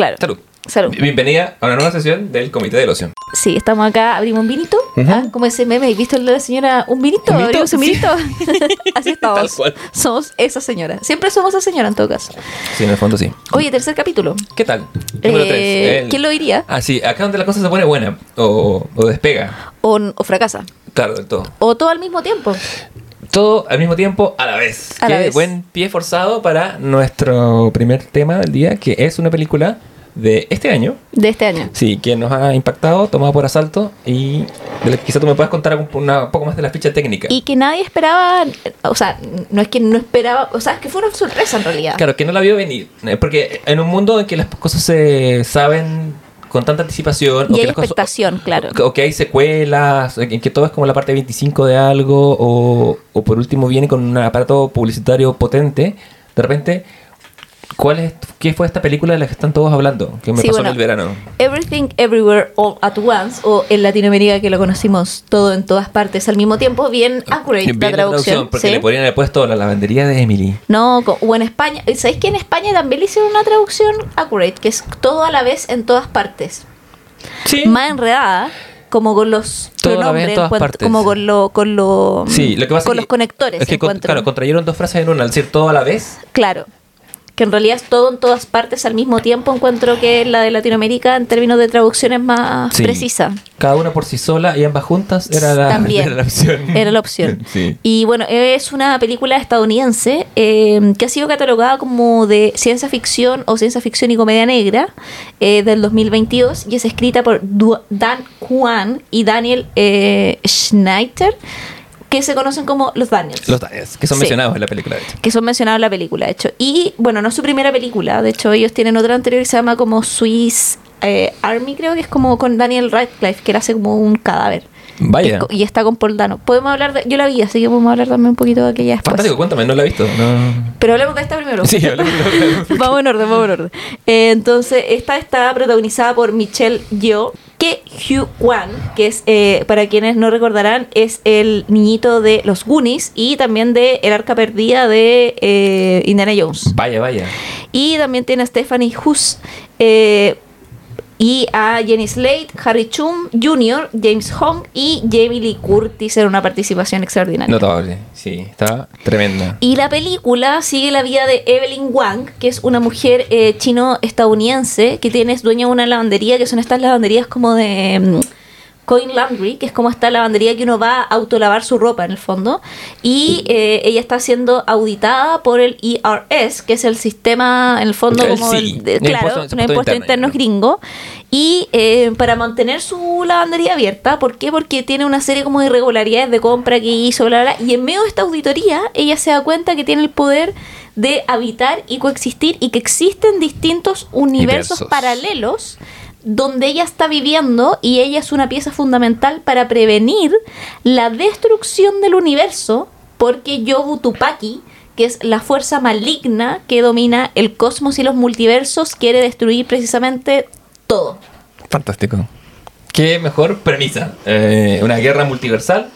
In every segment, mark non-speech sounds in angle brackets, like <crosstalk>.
Claro. Salud. Salud. Bienvenida a una nueva sesión del Comité del Ocio. Sí, estamos acá, abrimos un vinito. ¿ah? Como ese meme, ¿has visto el de la señora? ¿Un vinito? ¿Un vinito? ¿Abrimos un Sí. vinito? <laughs> Así estamos. Tal cual. Somos esa señora. Siempre somos esa señora en todo caso. Sí, en el fondo sí. Oye, tercer capítulo. ¿Qué tal? Número Eh, tres. El- ¿Quién lo diría? Ah, sí, acá donde la cosa se pone buena o, o despega. O, o fracasa. Claro, del todo. O todo al mismo tiempo. Todo al mismo tiempo, a la vez. A la Qué vez. buen pie forzado para nuestro primer tema del día, que es una película de este año. De este año. Sí, que nos ha impactado, tomado por asalto y de la que quizá tú me puedas contar un, una- un poco más de la ficha técnica. Y que nadie esperaba, o sea, no es que no esperaba, o sea, es que fue una sorpresa en realidad. Claro, que no la vio venir. eh, Porque en un mundo en que las cosas se saben con tanta anticipación. Y o que cosas- expectación, claro. O, o que hay secuelas, en que todo es como la parte 25 de algo, o, o por último viene con un aparato publicitario potente. De repente, ¿cuál es, ¿qué fue esta película de la que están todos hablando? Que me Sí, pasó bueno. en el verano. Everything Everywhere All at Once, o en Latinoamérica que lo conocimos todo en todas partes al mismo tiempo, bien accurate Bien la traducción. porque ¿sí? le podrían haber puesto la lavandería de Emily. No, o en España, ¿sabéis que en España también le hicieron una traducción accurate, que es todo a la vez en todas partes? Sí. Más enredada, como con los pronombres, todas encuentro- partes. como con, lo, con, lo, Sí, lo que pasa con es los conectores. Es que, con- claro, contrayeron dos frases en una, al decir todo a la vez. Claro. Que en realidad es todo en todas partes al mismo tiempo. Encuentro que la de Latinoamérica en términos de traducción es más Sí. precisa. Cada una por sí sola y ambas juntas era la, También. <laughs> era la opción. Era la opción. <laughs> Sí. Y bueno, es una película estadounidense eh, que ha sido catalogada como de ciencia ficción o ciencia ficción y comedia negra eh, del 2022 y es escrita por Du- Dan Kwan y Daniel eh, Schneider, que se conocen como los Daniels. Los Daniels, que son Sí. mencionados en la película, de hecho. que son mencionados en la película, de hecho. Y bueno, no es su primera película, de hecho ellos tienen otra anterior que se llama como Swiss eh, Army, creo que es como con Daniel Radcliffe, que él hace como un cadáver. Vaya. Y, está con Paul Dano. Podemos hablar de, yo la vi, así que podemos hablar también un poquito de aquella después. Fantástico, cuéntame, no la he visto. No. Pero hablemos de esta primero. Sí, hablemos de- <laughs> vamos en orden, vamos en orden. Eh, entonces, esta está protagonizada por Michelle Yeoh, que Hugh Kwan, que es, eh, para quienes no recordarán, es el niñito de los Goonies y también de El Arca Perdida de eh, Indiana Jones. Vaya, vaya. Y también tiene a Stephanie Hughes eh, y a Jenny Slate, Harry Chum Jr., James Hong y Jamie Lee Curtis en una participación extraordinaria. Notable. Sí, está tremenda. Y la película sigue la vida de Evelyn Wang, que es una mujer eh, chino-estadounidense que tiene, es dueña de una lavandería, que son estas lavanderías como de mm, Coin Laundry, que es como esta lavandería que uno va a autolavar su ropa en el fondo. Y eh, ella está siendo auditada por el ERS, que es el sistema, en el fondo, El como sí, el, de- el claro, impuesto- impuesto impuesto interno, interno ya. gringo. Y eh, para mantener su lavandería abierta, ¿por qué? Porque tiene una serie como de irregularidades de compra que hizo, bla, bla, bla. Y en medio de esta auditoría, ella se da cuenta que tiene el poder de habitar y coexistir y que existen distintos universos Universos. paralelos donde ella está viviendo y ella es una pieza fundamental para prevenir la destrucción del universo porque Yobu Tupaki, que es la fuerza maligna que domina el cosmos y los multiversos, quiere destruir precisamente todo. Fantástico. Qué mejor premisa. Eh, una guerra multiversal.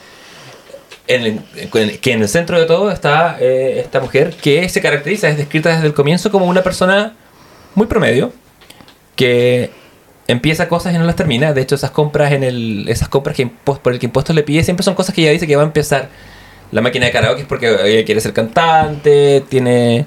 En el- que en el centro de todo está eh, esta mujer que se caracteriza, es descrita desde el comienzo como una persona muy promedio, que empieza cosas y no las termina. De hecho, esas compras en el, esas compras que por el que impuestos le pide siempre son cosas que ella dice que va a empezar. La máquina de karaoke es porque ella quiere ser cantante, tiene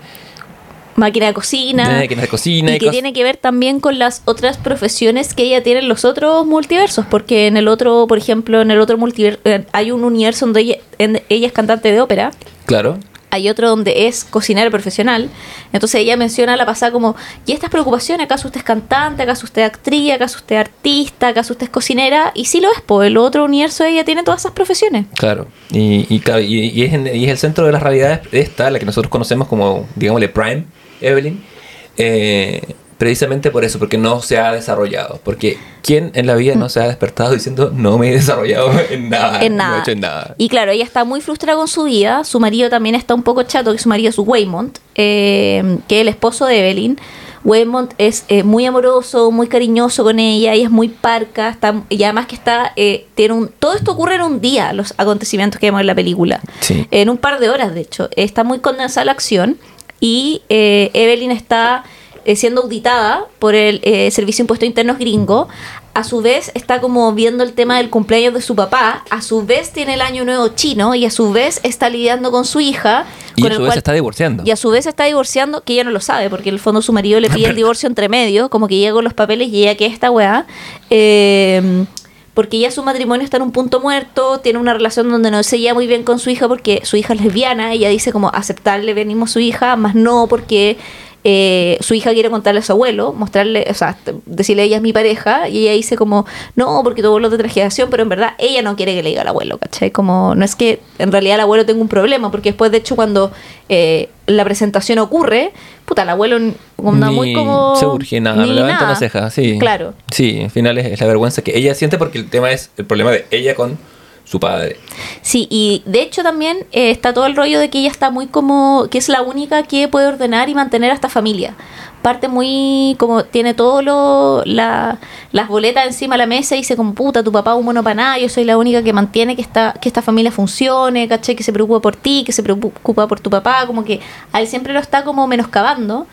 Máquina de cocina. máquinas de cocina y que cosas- tiene que ver también con las otras profesiones que ella tiene en los otros multiversos, porque en el otro, por ejemplo, en el otro multiverso hay un universo donde ella, en- ella es cantante de ópera, Claro. Hay otro donde es cocinera profesional. Entonces ella menciona la pasada como, ¿y estas preocupaciones? ¿Acaso usted es cantante? ¿Acaso usted es actriz? ¿Acaso usted es artista? ¿Acaso usted es cocinera? Y sí lo es, pues el otro universo ella tiene todas esas profesiones. Claro, y, y- y es, en- y es el centro de las realidades esta, la que nosotros conocemos como, digámosle, Prime, Evelyn, eh, precisamente por eso, porque no se ha desarrollado. Porque ¿quién en la vida no se ha despertado diciendo no me he desarrollado <laughs> en nada? en nada. No he hecho en nada. Y claro, ella está muy frustrada con su vida. Su marido también está un poco chato, que su marido es Waymont, eh, que es el esposo de Evelyn. Waymont es eh, muy amoroso, muy cariñoso con ella, ella es muy parca, está, y además que está, eh, tiene un, todo esto ocurre en un día, los acontecimientos que vemos en la película, Sí. en un par de horas de hecho, está muy condensada la acción y eh, Evelyn está eh, siendo auditada por el eh, Servicio de Impuestos Internos gringo. A su vez está como viendo el tema del cumpleaños de su papá. A su vez tiene el año nuevo chino y a su vez está lidiando con su hija. Y con a el su vez cual- está divorciando. y a su vez está divorciando, que ella no lo sabe, porque en el fondo su marido le pide el <laughs> divorcio entre medio, como que llega con los papeles y ella que es esta weá. Eh, porque ya su matrimonio está en un punto muerto, tiene una relación donde no se lleva muy bien con su hija porque su hija es lesbiana, ella dice como aceptarle venimos su hija, más no porque eh, su hija quiere contarle a su abuelo, mostrarle, o sea, decirle ella es mi pareja, y ella dice como, no, porque tu abuelo de trajeación, pero en verdad ella no quiere que le diga al abuelo, ¿cachai? Como, no es que en realidad el abuelo tenga un problema, porque después, de hecho, cuando eh, la presentación ocurre, puta, el abuelo Ni muy como... se urge nada, ni levanta nada. una ceja, sí. Claro. Sí, al final es, es la vergüenza que ella siente porque el tema es el problema de ella con su padre. Sí, y de hecho también eh, está todo el rollo de que ella está muy como, que es la única que puede ordenar y mantener a esta familia. Parte muy, como tiene todo la, las boletas encima de la mesa y dice como, puta, tu papá un mono para nada, yo soy la única que mantiene que esta, que esta familia funcione, caché, que se preocupa por ti, que se preocupa por tu papá, como que a él siempre lo está como menoscabando.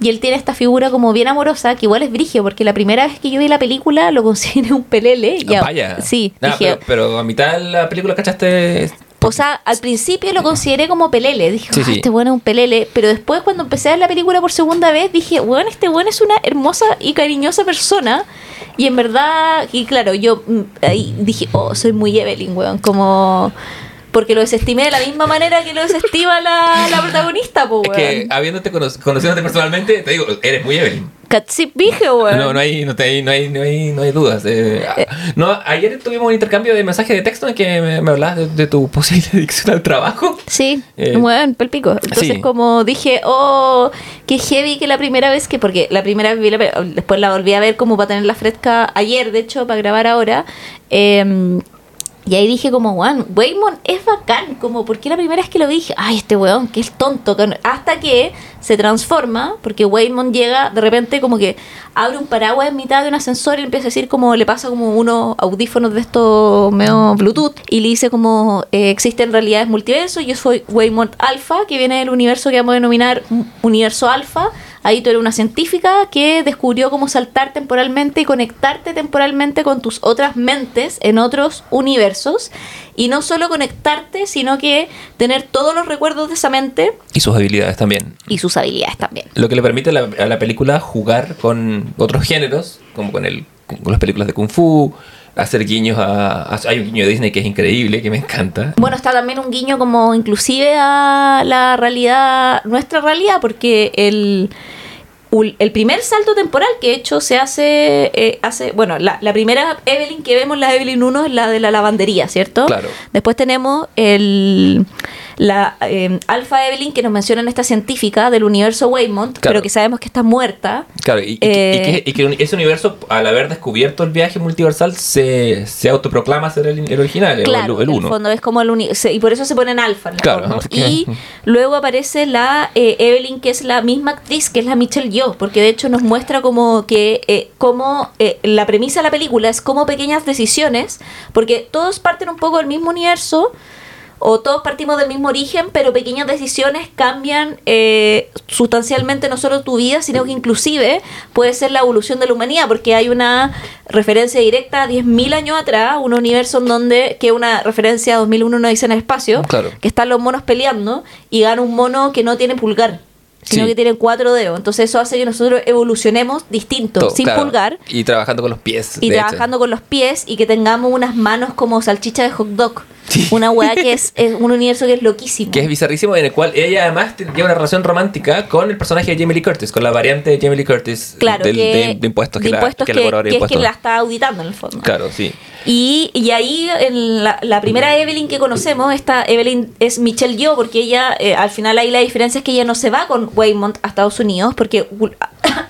Y él tiene esta figura como bien amorosa, que igual es brigio, porque la primera vez que yo vi la película lo consideré un pelele. Ah, Ya, Vaya. Sí, Nah, dije, pero, pero a mitad de la película, ¿cachaste? o sea, al principio lo consideré como pelele. Dije, Sí, "Ah, sí. este bueno es un pelele. Pero después, cuando empecé a ver la película por segunda vez, dije, bueno, este bueno es una hermosa y cariñosa persona. Y en verdad, y claro, yo mm, ahí dije, oh, soy muy Evelyn, weón. Como. Porque lo desestimé de la misma manera que lo desestima la, la protagonista, pues, Es weón. que habiéndote cono- conociéndote personalmente, te digo, eres muy Evelyn. Catsip dije, weón. No, no hay, no, te- hay- no hay, no hay, no hay dudas. eh, ah, no, ayer tuvimos un intercambio de mensajes de texto en que me, me hablabas de, de tu posible adicción al trabajo. Sí, Eh, bueno, palpico. Entonces, sí. como dije, oh, qué heavy que la primera vez que, porque la primera vez vi la después la volví a ver como para tenerla fresca ayer, de hecho, para grabar ahora. eh, y ahí dije como, weón, Waymon es bacán, como, porque la primera vez que lo dije, ay, este weón, que es tonto, que no-". hasta que se transforma, porque Waymon llega, de repente como que abre un paraguas en mitad de un ascensor y empieza a decir como, le pasa como unos audífonos de estos medio Bluetooth, y le dice como, eh, existen realidades multiversos, yo soy Waymon Alpha, que viene del universo que vamos a denominar Universo Alpha, Ahí tú eres una científica que descubrió cómo saltar temporalmente y conectarte temporalmente con tus otras mentes en otros universos. Y no solo conectarte, sino que tener todos los recuerdos de esa mente Y sus habilidades también. y sus habilidades también. Lo que le permite a la, a la película jugar con otros géneros, como con, el, con las películas de Kung Fu, hacer guiños a, Hay un guiño de Disney que es increíble, que me encanta. Bueno, está también un guiño como inclusive a la realidad, nuestra realidad, porque el, el primer salto temporal que de hecho se hace, eh, hace bueno, la, la primera Evelyn que vemos, la Evelyn 1, es la de la lavandería, ¿cierto? Claro. Después tenemos el, la eh, Alpha Evelyn que nos mencionan esta científica del universo Waymont, Claro. pero que sabemos que está muerta. Claro, y, que- Eh, y que, y que ese universo, al haber descubierto el viaje multiversal, se, se autoproclama ser el, el original, el- Claro, el, el en uno. fondo es como el uni- se- y por eso se ponen alfa. en el Claro, que- <laughs> Y luego aparece la eh, Evelyn, que es la misma actriz, que es la Michelle Porque de hecho nos muestra como que eh, como eh, la premisa de la película es como pequeñas decisiones, porque todos parten un poco del mismo universo. O todos partimos del mismo origen, pero pequeñas decisiones cambian eh, sustancialmente no solo tu vida, sino que inclusive puede ser la evolución de la humanidad, porque hay una referencia directa a 10.000 años atrás, un universo en donde, que una referencia a 2001 no dice en el espacio, Claro. que están los monos peleando y gana un mono que no tiene pulgar, sino Sí. que tiene cuatro dedos. Entonces eso hace que nosotros evolucionemos distinto, Todo, sin claro. pulgar. Y trabajando con los pies. Y hecho. trabajando con los pies y que tengamos unas manos como salchicha de hot dog. Sí. Una weá que es, <laughs> es un universo que es loquísimo. Que es bizarrísimo, en el cual ella además tiene una relación romántica con el personaje de Jamie Lee Curtis, con la variante de Jamie Lee Curtis Claro, del- que, de, de impuestos que, de la, que que- que es quien la está auditando en el fondo. Claro, sí. Y, y ahí en la, la primera Evelyn que conocemos, esta Evelyn es Michelle Yeoh, porque ella, eh, al final ahí la diferencia es que ella no se va con Waymont a Estados Unidos, porque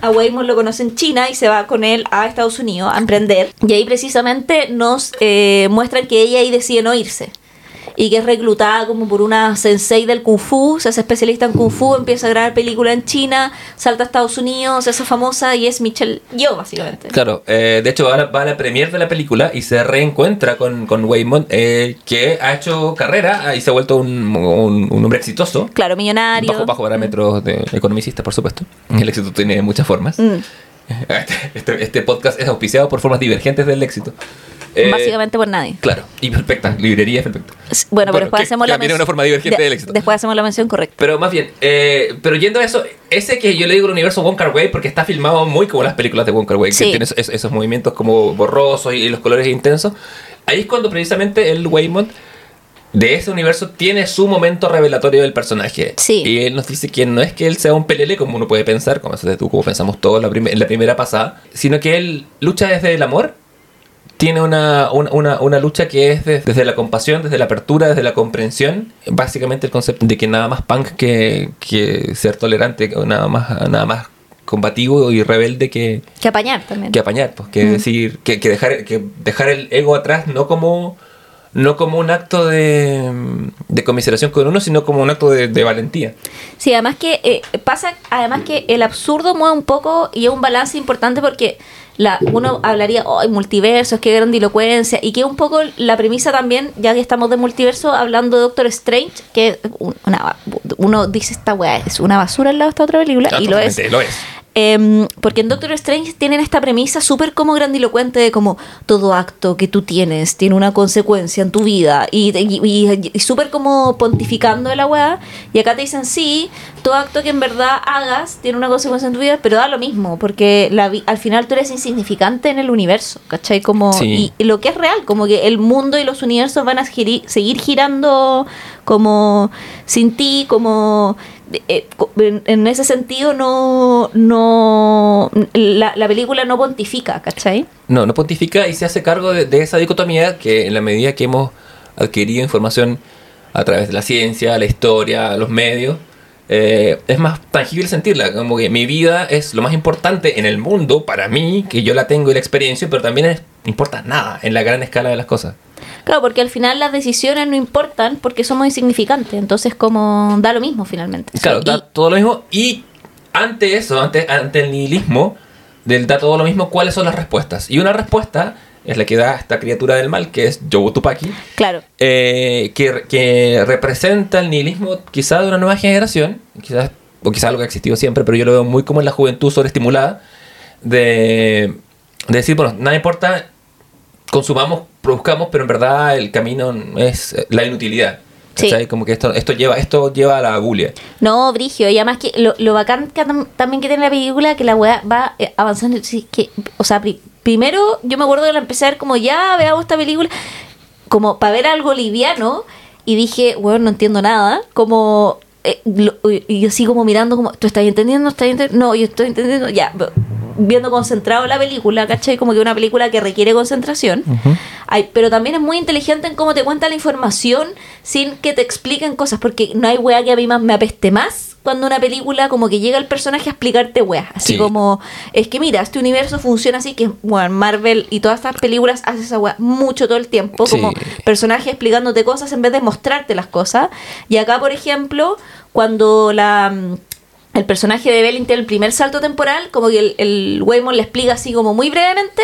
a Waymont lo conoce en China y se va con él a Estados Unidos a emprender. Y ahí precisamente nos eh, muestran que ella ahí decide no irse. Y que es reclutada como por una sensei del kung fu, se hace especialista en kung fu, empieza a grabar películas en China, salta a Estados Unidos, se hace famosa y es Michelle Yeoh, básicamente. Claro, eh, de hecho va a, la, va a la premier de la película y se reencuentra con, con Waymond, eh, que ha hecho carrera y se ha vuelto un, un- un hombre exitoso. Claro, millonario. Bajo, bajo parámetros de economicista, por supuesto. El éxito tiene muchas formas. Mm. <laughs> Este, este- este podcast es auspiciado por formas divergentes del éxito. Eh, Básicamente por nadie. Claro, y perfecta, librería perfecta. Bueno, pero después que hacemos la es mención- una forma divergente de- del éxito. Después hacemos la mención correcta. Pero más bien, eh, pero yendo a eso, ese que yo le digo el universo Wong Kar Wai porque está filmado muy como las películas de Wong Kar Wai, Sí. que tiene esos, esos movimientos como borrosos y los colores intensos. Ahí es cuando precisamente el Waymond de ese universo tiene su momento revelatorio del personaje. Sí. Y él nos dice que no es que él sea un pelele como uno puede pensar, como tú, como pensamos todos la en la primera pasada, sino que él lucha desde el amor. Tiene una, una, una- lucha que es de- desde la compasión, desde la apertura, desde la comprensión. Básicamente el concepto de que nada más punk que, que ser tolerante, nada más, nada más combativo y rebelde que, Que apañar también. que apañar, pues, que Mm. decir, que, que dejar, que dejar el ego atrás no como, no como un acto de, de conmiseración con uno, sino como un acto de, de valentía. Sí, además que eh, pasa, además que el absurdo mueve un poco y es un balance importante porque la, uno hablaría, ¡ay, multiversos, qué grandilocuencia! Y que un poco la premisa también, ya que estamos de multiverso, hablando de Doctor Strange, que un- una, uno dice esta weá es una basura al lado de esta otra película, Ah, y lo es. Lo es. Em, porque en Doctor Strange tienen esta premisa súper como grandilocuente de como todo acto que tú tienes tiene una consecuencia en tu vida y, y, y- y súper como pontificando de la weá y acá te dicen sí, todo acto que en verdad hagas tiene una consecuencia en tu vida pero da lo mismo porque la al final tú eres insignificante en el universo ¿cachai? Como, Sí. y, lo que es real, como que el mundo y los universos van a seguir girando como sin ti, como co- en, en ese sentido no, no la, la película no pontifica, ¿cachai? No, no pontifica y se hace cargo de, esa dicotomía que en la medida que hemos adquirido información a través de la ciencia, la historia, los medios, eh, es más tangible sentirla. Como que mi vida es lo más importante en el mundo para mí, que yo la tengo y la experiencia, pero también es- importa nada en la gran escala de las cosas. Claro, porque al final las decisiones no importan porque somos insignificantes, entonces como da lo mismo finalmente. Claro, da todo lo mismo. Y ante eso, ante, ante el nihilismo, del da todo lo mismo, ¿cuáles son las respuestas? Y una respuesta es la que da esta criatura del mal, que es Joe Tupaki, claro, eh, que, que representa el nihilismo quizá de una nueva generación, quizás, o quizás algo que ha existido siempre, pero yo lo veo muy como en la juventud sobreestimulada, de, de decir, bueno, nada importa, consumamos, produzcamos, pero en verdad el camino es la inutilidad. Sí. Como que esto, esto, lleva, esto lleva a la agulia. No, Brigio, y además que lo, lo bacán que tam- también que tiene la película que la weá va eh, avanzando. sí, que, o sea, pri- primero yo me acuerdo de la empecé a ver como ya veamos esta película, como para ver algo liviano, y dije, bueno, no entiendo nada. Como. eh, lo- y yo así como mirando, como, ¿tú estás entendiendo? ¿Estás entendiendo? No, yo estoy entendiendo. Ya, viendo concentrado la película, ¿cachai? Como que una película que requiere concentración. Ay, pero también es muy inteligente en cómo te cuenta la información sin que te expliquen cosas, porque no hay wea que a mí más me apeste más cuando una película como que llega el personaje a explicarte weas. Así Sí. como, es que mira, este universo funciona así, que bueno, Marvel y todas estas películas hacen esa wea mucho todo el tiempo, Sí. como personajes explicándote cosas en vez de mostrarte las cosas. Y acá, por ejemplo, cuando la... el personaje de Belling tiene el primer salto temporal, como que el, el Waymond le explica así como muy brevemente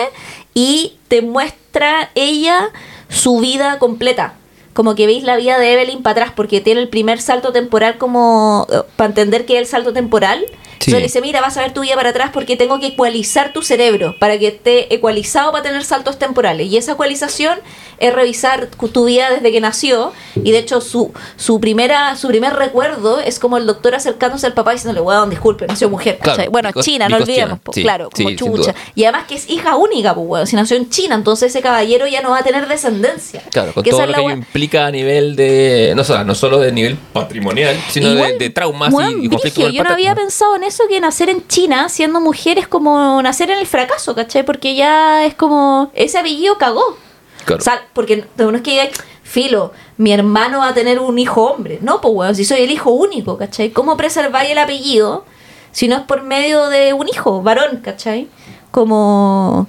y te muestra ella su vida completa. Como que veis la vida de Evelyn para atrás porque tiene el primer salto temporal como eh, para entender que es el salto temporal. Sí. Entonces le dice, mira, vas a ver tu vida para atrás porque tengo que ecualizar tu cerebro para que esté ecualizado para tener saltos temporales. Y esa ecualización es revisar tu vida desde que nació. Y de hecho su, su, primera, su primer recuerdo es como el doctor acercándose al papá y diciéndole, weón, disculpe, nació mujer. Claro, bueno, China, no olvidemos. Po, Sí, claro, como sí, chucha. Y además que es hija única, pues, weón. Si nació en China, entonces ese caballero ya no va a tener descendencia. Claro, con Que todo lo que implica a nivel de. No, solo- no solo de nivel patrimonial, sino de- Igual, de, traumas y- weón, y, conflictos. Yo no había pensado en eso que nacer en China siendo mujer es como nacer en el fracaso, ¿cachai? Porque ya es como. Ese apellido cagó. Claro. O sea, porque no no es que diga, filo, mi hermano va a tener un hijo hombre. No, pues weón, si soy el hijo único, ¿cachai? ¿Cómo preserváis el apellido si no es por medio de un hijo, varón, ¿cachai? Como.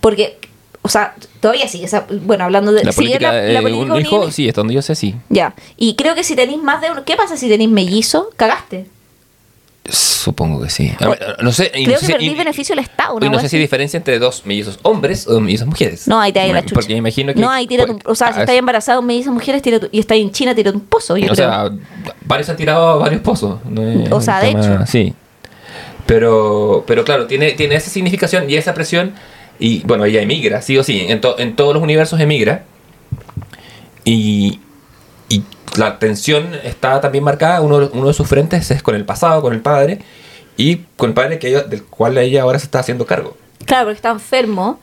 Porque. O sea, todavía sí. esa- bueno, hablando de La política, la, la política un hijo, sí, hasta donde yo sé, sí. Ya. Y creo que si tenéis más de uno. ¿Qué pasa si tenéis mellizo? Cagaste. Supongo que sí. No sé. y Creo no que sé- perdí y- beneficio del Estado. y una no sé si así. hay diferencia entre dos mellizos hombres o dos mellizos mujeres. No, ahí te hay la chucha. Porque me imagino que. No, ahí tírate un. O sea, si Ah, estás embarazado, me dicen mujeres tírate- y estás en China, tírate un pozo. Yo o creo. sea, varios han tirado a varios pozos. no es O sea, de tema- hecho. Sí. Pero, pero claro, tiene, tiene esa significación y esa presión. Y bueno, ella emigra, sí o sí. En, to- en todos los universos emigra. Y, y la tensión está también marcada. Uno, uno de sus frentes es con el pasado, con el padre. Y con el padre que ella- del cual ella ahora se está haciendo cargo. Claro, porque está enfermo.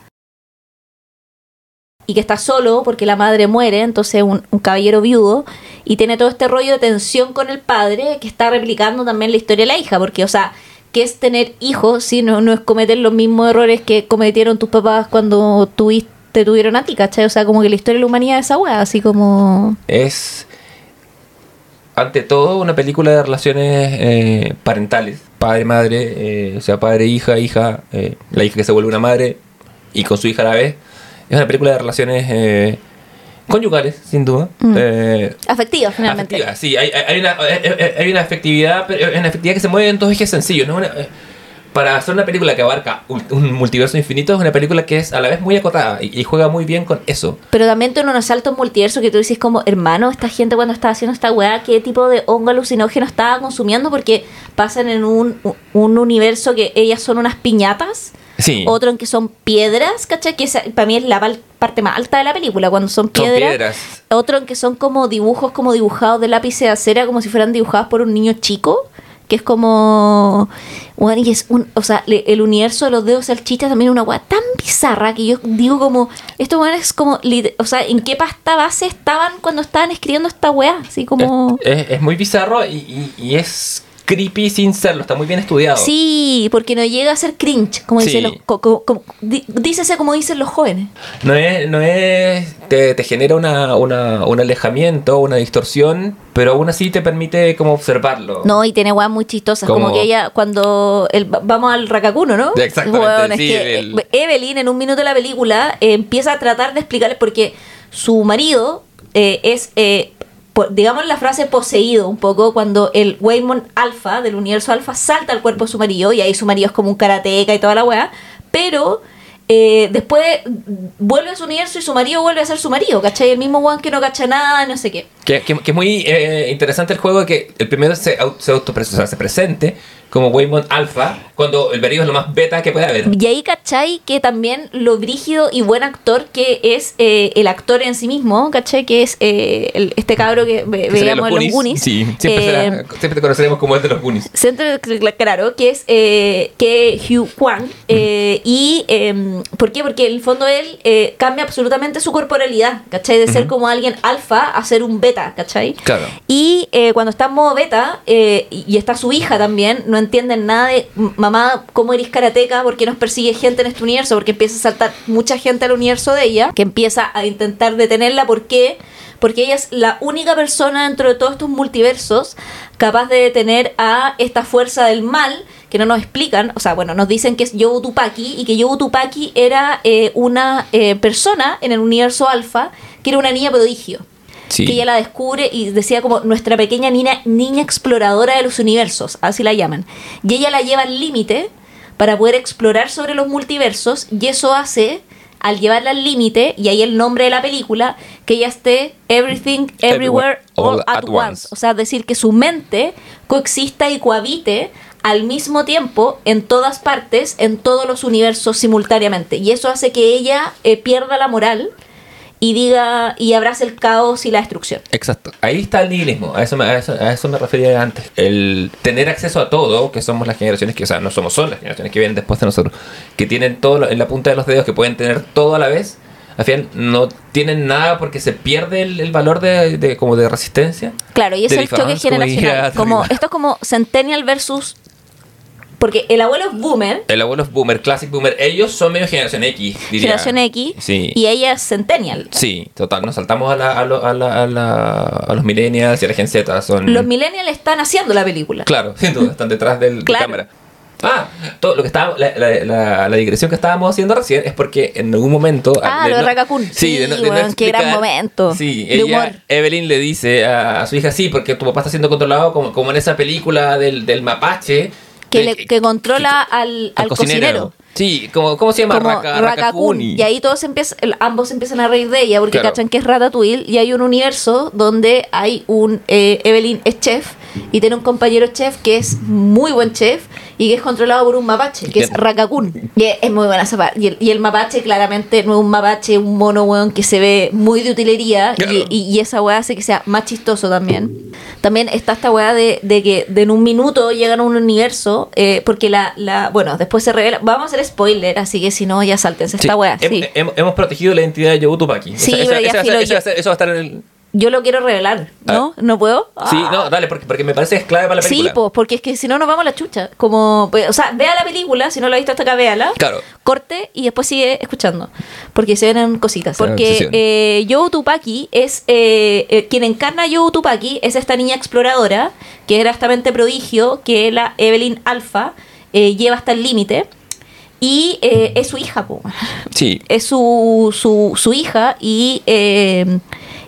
Y que está solo porque la madre muere, entonces un, un caballero viudo. Y tiene todo este rollo de tensión con el padre que está replicando también la historia de la hija. Porque, o sea, ¿qué es tener hijos si no, no es cometer los mismos errores que cometieron tus papás cuando tuviste, te tuvieron a ti, ¿cachai? O sea, como que la historia de la humanidad es esa weá, así como. es ante todo una película de relaciones eh, parentales padre madre eh, o sea padre hija hija eh, la hija que se vuelve una madre y con su hija a la vez es una película de relaciones eh, conyugales sin duda Mm. Eh, Afectiva, finalmente. afectiva, sí hay, hay- una, hay- hay una efectividad pero una efectividad que se mueve en dos ejes sencillos ¿no? Una- eh, para hacer una película que abarca un, multiverso infinito es una película que es a la vez muy acotada y, y juega muy bien con eso Pero también tiene unos saltos multiverso que tú dices como, hermano, esta gente cuando estaba haciendo esta weá, ¿qué tipo de hongo alucinógeno estaba consumiendo? Porque pasan en un, un universo que ellas son unas piñatas, sí otro en que son piedras, ¿cachai? Que esa- para mí es la parte más alta de la película, cuando son son piedras. piedras Otro en que son como dibujos como dibujados de lápiz de acera, como si fueran dibujados por un niño chico. Que es como. Bueno, y es un, o sea, le- el universo de los dedos salchichas también es una weá tan bizarra que yo digo como. Esto weón es como. O sea, ¿en qué pasta base estaban cuando estaban escribiendo esta weá? Así como. Es, muy bizarro y- y es creepy sin serlo, está muy bien estudiado. Sí, porque no llega a ser cringe, como dicen los. co- co- como- di- dícese como dicen los jóvenes. No es, no es te, te genera una, una- un alejamiento, una distorsión, pero aún así te permite como observarlo. No, y tiene weas muy chistosas. Como, Como- que ella, cuando. el- vamos al Racacuno, ¿no? Exactamente, es que, el- eh, Evelyn, en un minuto de la película, eh, empieza a tratar de explicarle porque su marido eh, es. eh, digamos la frase poseído un poco cuando el Waymond Alpha del universo Alpha salta al cuerpo de su marido y ahí su marido es como un karateca y toda la wea pero eh, después vuelve a su universo y su marido vuelve a ser su marido ¿cachai? el mismo one que no cacha nada no sé qué Que, es muy eh, interesante el juego que el primero se, se, auto, o sea, se presente como Waymond Alpha cuando el verigo es lo más beta que puede haber. Y ahí, ¿cachai? Que también lo brígido y buen actor que es eh, el actor en sí mismo, ¿cachai? Que es eh, el- este cabro que ve- Que veíamos en los Goonies. Sí, siempre, Eh, será- siempre te conoceremos como el de los Goonies. Claro, que es eh, que Hugh Kwan. eh, y eh, ¿por qué? Porque en el fondo él eh, cambia absolutamente su corporalidad, ¿cachai? De ser Ujú. como alguien alfa a ser un beta, ¿cachai? Claro. Y cuando está en modo beta, y y está su hija también, no entienden nada de "M- mamá, ¿cómo eres karateca? ¿Por qué nos persigue gente en este universo? Porque empieza a saltar mucha gente al universo de ella, que empieza a intentar detenerla. ¿Por qué? Porque ella es la única persona dentro de todos estos multiversos capaz de detener a esta fuerza del mal que no nos explican, o sea, bueno, nos dicen que es Yobu Tupaki y que Yobu Tupaki era eh, una eh, persona en el universo alfa que era una niña prodigio Sí. que ella la descubre y decía como nuestra pequeña niña, niña exploradora de los universos, así la llaman. Y ella la lleva al límite para poder explorar sobre los multiversos y eso hace, al llevarla al límite, y ahí el nombre de la película, que ella esté everything, everywhere, all, at, once. O sea, decir que su mente coexista y cohabite al mismo tiempo en todas partes, en todos los universos simultáneamente. Y eso hace que ella eh, pierda la moral y diga y abrace el caos y la destrucción. Exacto. Ahí está el nihilismo. A eso, me, a, eso, a eso me refería antes. El tener acceso a todo, que somos las generaciones que, o sea, no somos, son las generaciones que vienen después de nosotros, que tienen todo lo- en la punta de los dedos, que pueden tener todo a la vez. Al final no tienen nada porque se pierde el, el valor de, de- como de resistencia. Claro, y es el choque generacional. Como, esto es como Centennial versus. Porque el abuelo es boomer, El abuelo es boomer, classic boomer. Ellos son medio generación X, diría. generación X, Sí. y ella es Centennial. Sí, total. Nos saltamos a, la, a, lo- a, la- a, la- a los millennials y a la Gen Z. Son... Los millennials están haciendo la película. Claro, sin duda, están detrás del, de Claro. cámara. Ah, todo lo que estaba, la, la, la, la digresión que estábamos haciendo recién es porque en algún momento. Ah, de lo de Rakakun. Sí, Sí, de no, de qué gran momento Sí, de ella, humor. Evelyn le dice a, a su hija, sí, porque tu papá está siendo controlado como, como en esa película del, del mapache. Que, le, que controla al, al cocinero. Sí, como, ¿cómo se llama? como Raka- Rakakun. Y ahí todos empiezan, ambos empiezan a reír de ella porque Claro. cachan que es Ratatouille y hay un universo donde hay un eh, Evelyn es chef y tiene un compañero chef que es muy buen chef y que es controlado por un mapache, que es Bien. Rakakun. Y es muy buena esa parte. Y el, y el mapache claramente no es un mapache, un mono weón que se ve muy de utilería y, y- y esa weá hace que sea más chistoso también. También está esta weá de, de que de en un minuto llegan a un universo, eh, porque la, la, bueno, después se revela, vamos a hacer spoiler, así que si no, ya saltense esta Sí, weá. hem- Sí. hem- hemos protegido la identidad de Yobu Tupaki. Sí, yo- eso va a estar en el. Yo lo quiero revelar, ¿no? ¿No puedo? Sí, Ah. no, dale, porque, porque me parece que es clave para la Sí, película. pues, porque es que si no nos vamos a la chucha. Como, pues, o sea, vea la película, si no la ha visto hasta acá, véala. Claro. Corte y después sigue escuchando. Porque se ven cositas. Se Porque eh, Tupaki es. eh, eh, quien encarna a Tupaki es esta niña exploradora, que era esta mente prodigio, que la Evelyn Alpha eh, lleva hasta el límite. Y es su hija, po. Sí. es su, su, su hija y,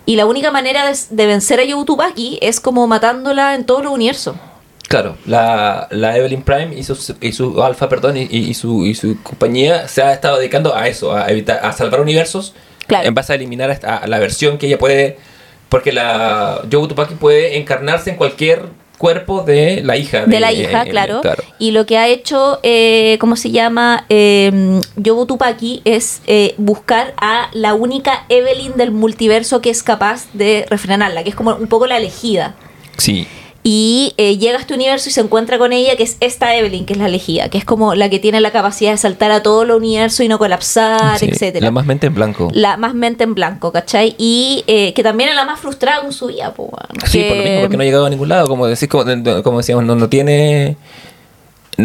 y la única manera de, de vencer a Yotubaki es como matándola en todo el universo. Claro, la, la Evelyn Prime y su, y su Alpha, perdón, y, y su, y su compañía se ha estado dedicando a eso, a evitar, a salvar universos Claro. en base a eliminar a, la versión que ella puede, porque la Tupaki puede encarnarse en cualquier cuerpo de la hija. De la hija, eh, claro. Y lo que ha hecho, eh, ¿cómo se llama? Eh, Yobu Tupaki es eh, buscar a la única Evelyn del multiverso que es capaz de refrenarla, que es como un poco la elegida. Sí. Y eh, llega a este universo y se encuentra con ella, que es esta Evelyn, que es la elegida, que es como la que tiene la capacidad de saltar a todo el universo y no colapsar, sí. etcétera. La más mente en blanco. la más mente en blanco, ¿cachai? Y eh, que también es la más frustrada con su vida, weón. Sí, Que- por lo mismo, porque no ha llegado a ningún lado. Como decís, como, como decíamos, no, no tiene.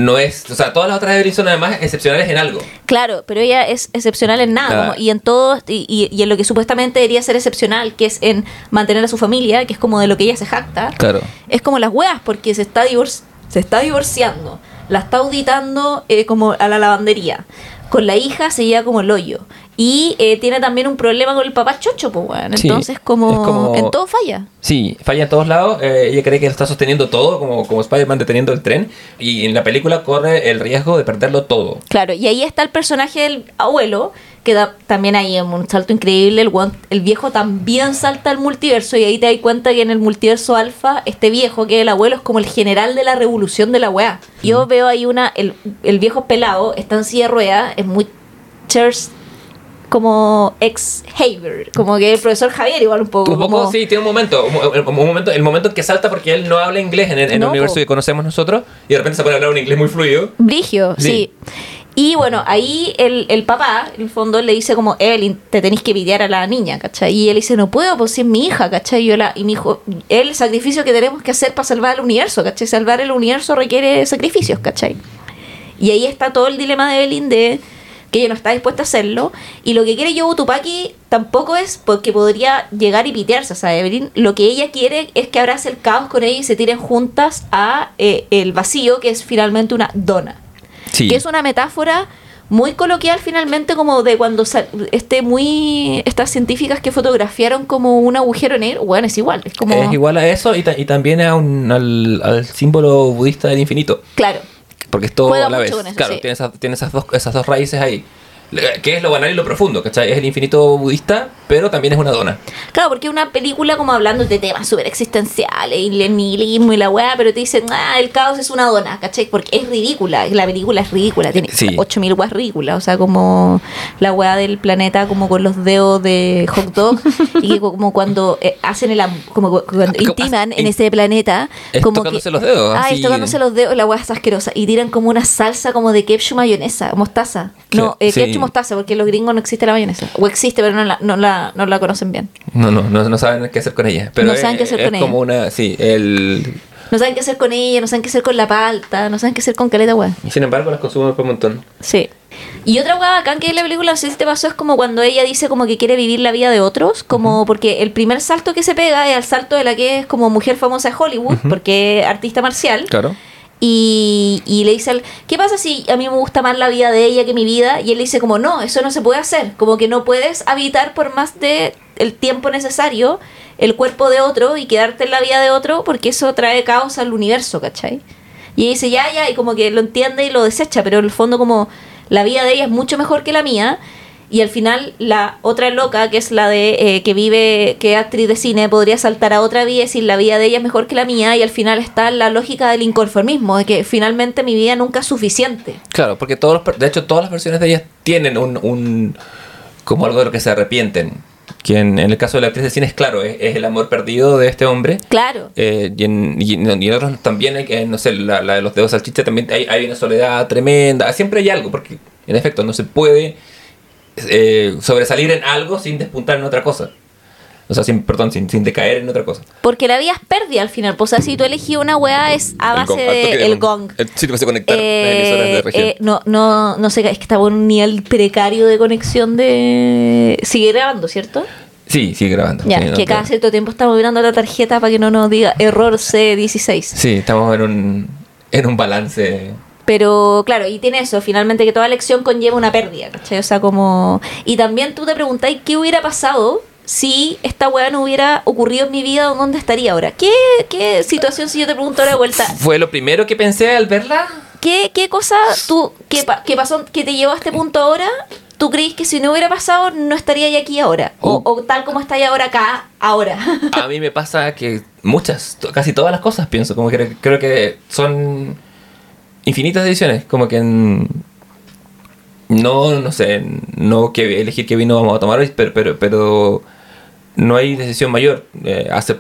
No es. O sea, todas las otras Evelyn son además excepcionales en algo. Claro, pero ella es excepcional en nada, Nada. como- y en todo, y, y- y en lo que supuestamente debería ser excepcional, que es en mantener a su familia, que es como de lo que ella se jacta, Claro. es como las weas, porque se está, divor- se está divorciando, la está auditando eh, como a la lavandería. Con la hija se lleva como el hoyo. Y eh, tiene también un problema con el papá chocho, pues, weón. Sí, Entonces, como, es como- en todo falla. Sí, falla en todos lados. eh, ella cree que lo está sosteniendo todo, como, como Spider-Man deteniendo el tren. Y en la película corre el riesgo de perderlo todo. Claro, y ahí está el personaje del abuelo, que da, también hay un salto increíble. El, el viejo también salta al multiverso, y ahí te das cuenta que en el multiverso alfa, este viejo, que es el abuelo, es como el general de la revolución de la weá. Yo veo ahí una. El, el viejo pelado está en silla de ruedas, es muy. Church como ex Haver, como que el profesor Javier igual un poco. Un poco, como- sí, tiene un momento, un, momento. El momento en que salta porque él no habla inglés en, el- en No, el universo po. que conocemos nosotros. Y de repente se pone a hablar un inglés muy fluido. Brigio, sí. Sí. Y bueno, ahí el, el papá, en el fondo, le dice como, Evelyn, te tenéis que pitear a la niña, ¿cachai? Y él dice, no puedo, pues si es mi hija, ¿cachai? Y, yo la, y mi hijo, el sacrificio que tenemos que hacer para salvar el universo, ¿cachai? Salvar el universo requiere sacrificios, ¿cachai? Y ahí está todo el dilema de Evelyn de que ella no está dispuesta a hacerlo. Y lo que quiere Yobu Tupaki tampoco es porque podría llegar y pitearse a Evelyn. Lo que ella quiere es que abrace el caos con ella y se tiren juntas a eh, el vacío, que es finalmente una dona Sí. que es una metáfora muy coloquial finalmente como de cuando este muy estas científicas que fotografiaron como un agujero negro bueno es igual es como Es igual a eso y, ta- y también a un- al, al símbolo budista del infinito. claro Porque es todo Juega a la vez. eso, claro, sí. tiene, esas, tiene esas, dos, esas dos raíces ahí. Que es lo banal y lo profundo, ¿cachai? Es el infinito budista, pero también es una dona. claro porque es una película como hablando de temas súper existenciales y el nihilismo y la weá pero te dicen ah el caos es una dona ¿cachai? porque es ridícula la película es ridícula tiene Sí. 8000 weas ridículas o sea como la weá del planeta como con los dedos de hot dog <laughs> y como cuando eh, hacen el como cu- cuando intiman en ese planeta Es como tocándose que, los dedos, Ah, es tocándose los dedos, la hueá es asquerosa. Y tiran como una salsa como de ketchup mayonesa, mostaza. No, eh, sí. ketchup mostaza, porque en los gringos no existe la mayonesa. O existe, pero no la, no la, no la conocen bien. No, no, no, no saben qué hacer con ella. Pero No es- saben qué hacer es con como una, sí, el... No saben qué hacer con ella, no saben qué hacer con la palta, no saben qué hacer con caleta, weá. Sin embargo las consumen por un montón. Sí. Y otra hueá bacán que en la película, no sé si te pasó, es como cuando ella dice como que quiere vivir la vida de otros, como porque el primer salto que se pega es el salto de la que es como mujer famosa de Hollywood, porque es artista marcial. Claro. Y, y le dice, al- ¿qué pasa si a mí me gusta más la vida de ella que mi vida? Y él le dice como, no, eso no se puede hacer. Como que no puedes habitar por más de el tiempo necesario el cuerpo de otro y quedarte en la vida de otro porque eso trae caos al universo, ¿cachai? Y ella dice, ya, ya, y como que lo entiende y lo desecha, pero en el fondo como la vida de ella es mucho mejor que la mía. Y al final la otra loca, que es la de eh, que vive, que es actriz de cine, podría saltar a otra vida y decir la vida de ella es mejor que la mía. Y al final está la lógica del inconformismo, de que finalmente mi vida nunca es suficiente. Claro, porque todos los, de hecho todas las versiones de ellas tienen un, un como algo de lo que se arrepienten. Que en, en el caso de la actriz de cine es claro, es, es el amor perdido de este hombre. Claro. Eh, y, en, y en- y en otros también, hay, no sé, la, la de los dedos salchicha también hay, hay una soledad tremenda. Siempre hay algo, porque en efecto no se puede eh, sobresalir en algo sin despuntar en otra cosa. O sea, sin, perdón, sin, sin decaer en otra cosa. Porque la vida es pérdida al final. Pues o sea, si tú elegí una weá es a El base gong, al toque de el gong. El se conectar las de eh, no, no, no sé, es que estaba en un nivel precario de conexión de... Sigue grabando, ¿cierto? sí, sigue grabando. Ya, sí, no, que cada claro. cierto tiempo estamos mirando la tarjeta para que no nos diga error C16. Sí, estamos en un, en un balance. Pero claro, y tiene eso, finalmente que toda lección conlleva una pérdida, ¿cachai? O sea, como... Y también tú te preguntáis qué hubiera pasado si esta weá no hubiera ocurrido en mi vida, ¿dónde estaría ahora? ¿Qué, qué situación, si yo te pregunto ahora de vuelta, Fue lo primero que pensé al verla. ¿qué, qué cosa tú, qué, qué pasó, que te llevó a este punto ahora? ¿Tú crees que si no hubiera pasado no estaría aquí ahora? O, o tal como está ahora acá, ahora. A mí me pasa que muchas, casi todas las cosas pienso, como que creo que son infinitas decisiones, como que en- no, no sé, no que elegir qué vino vamos a tomar hoy, pero, pero, pero no hay decisión mayor. Eh, hace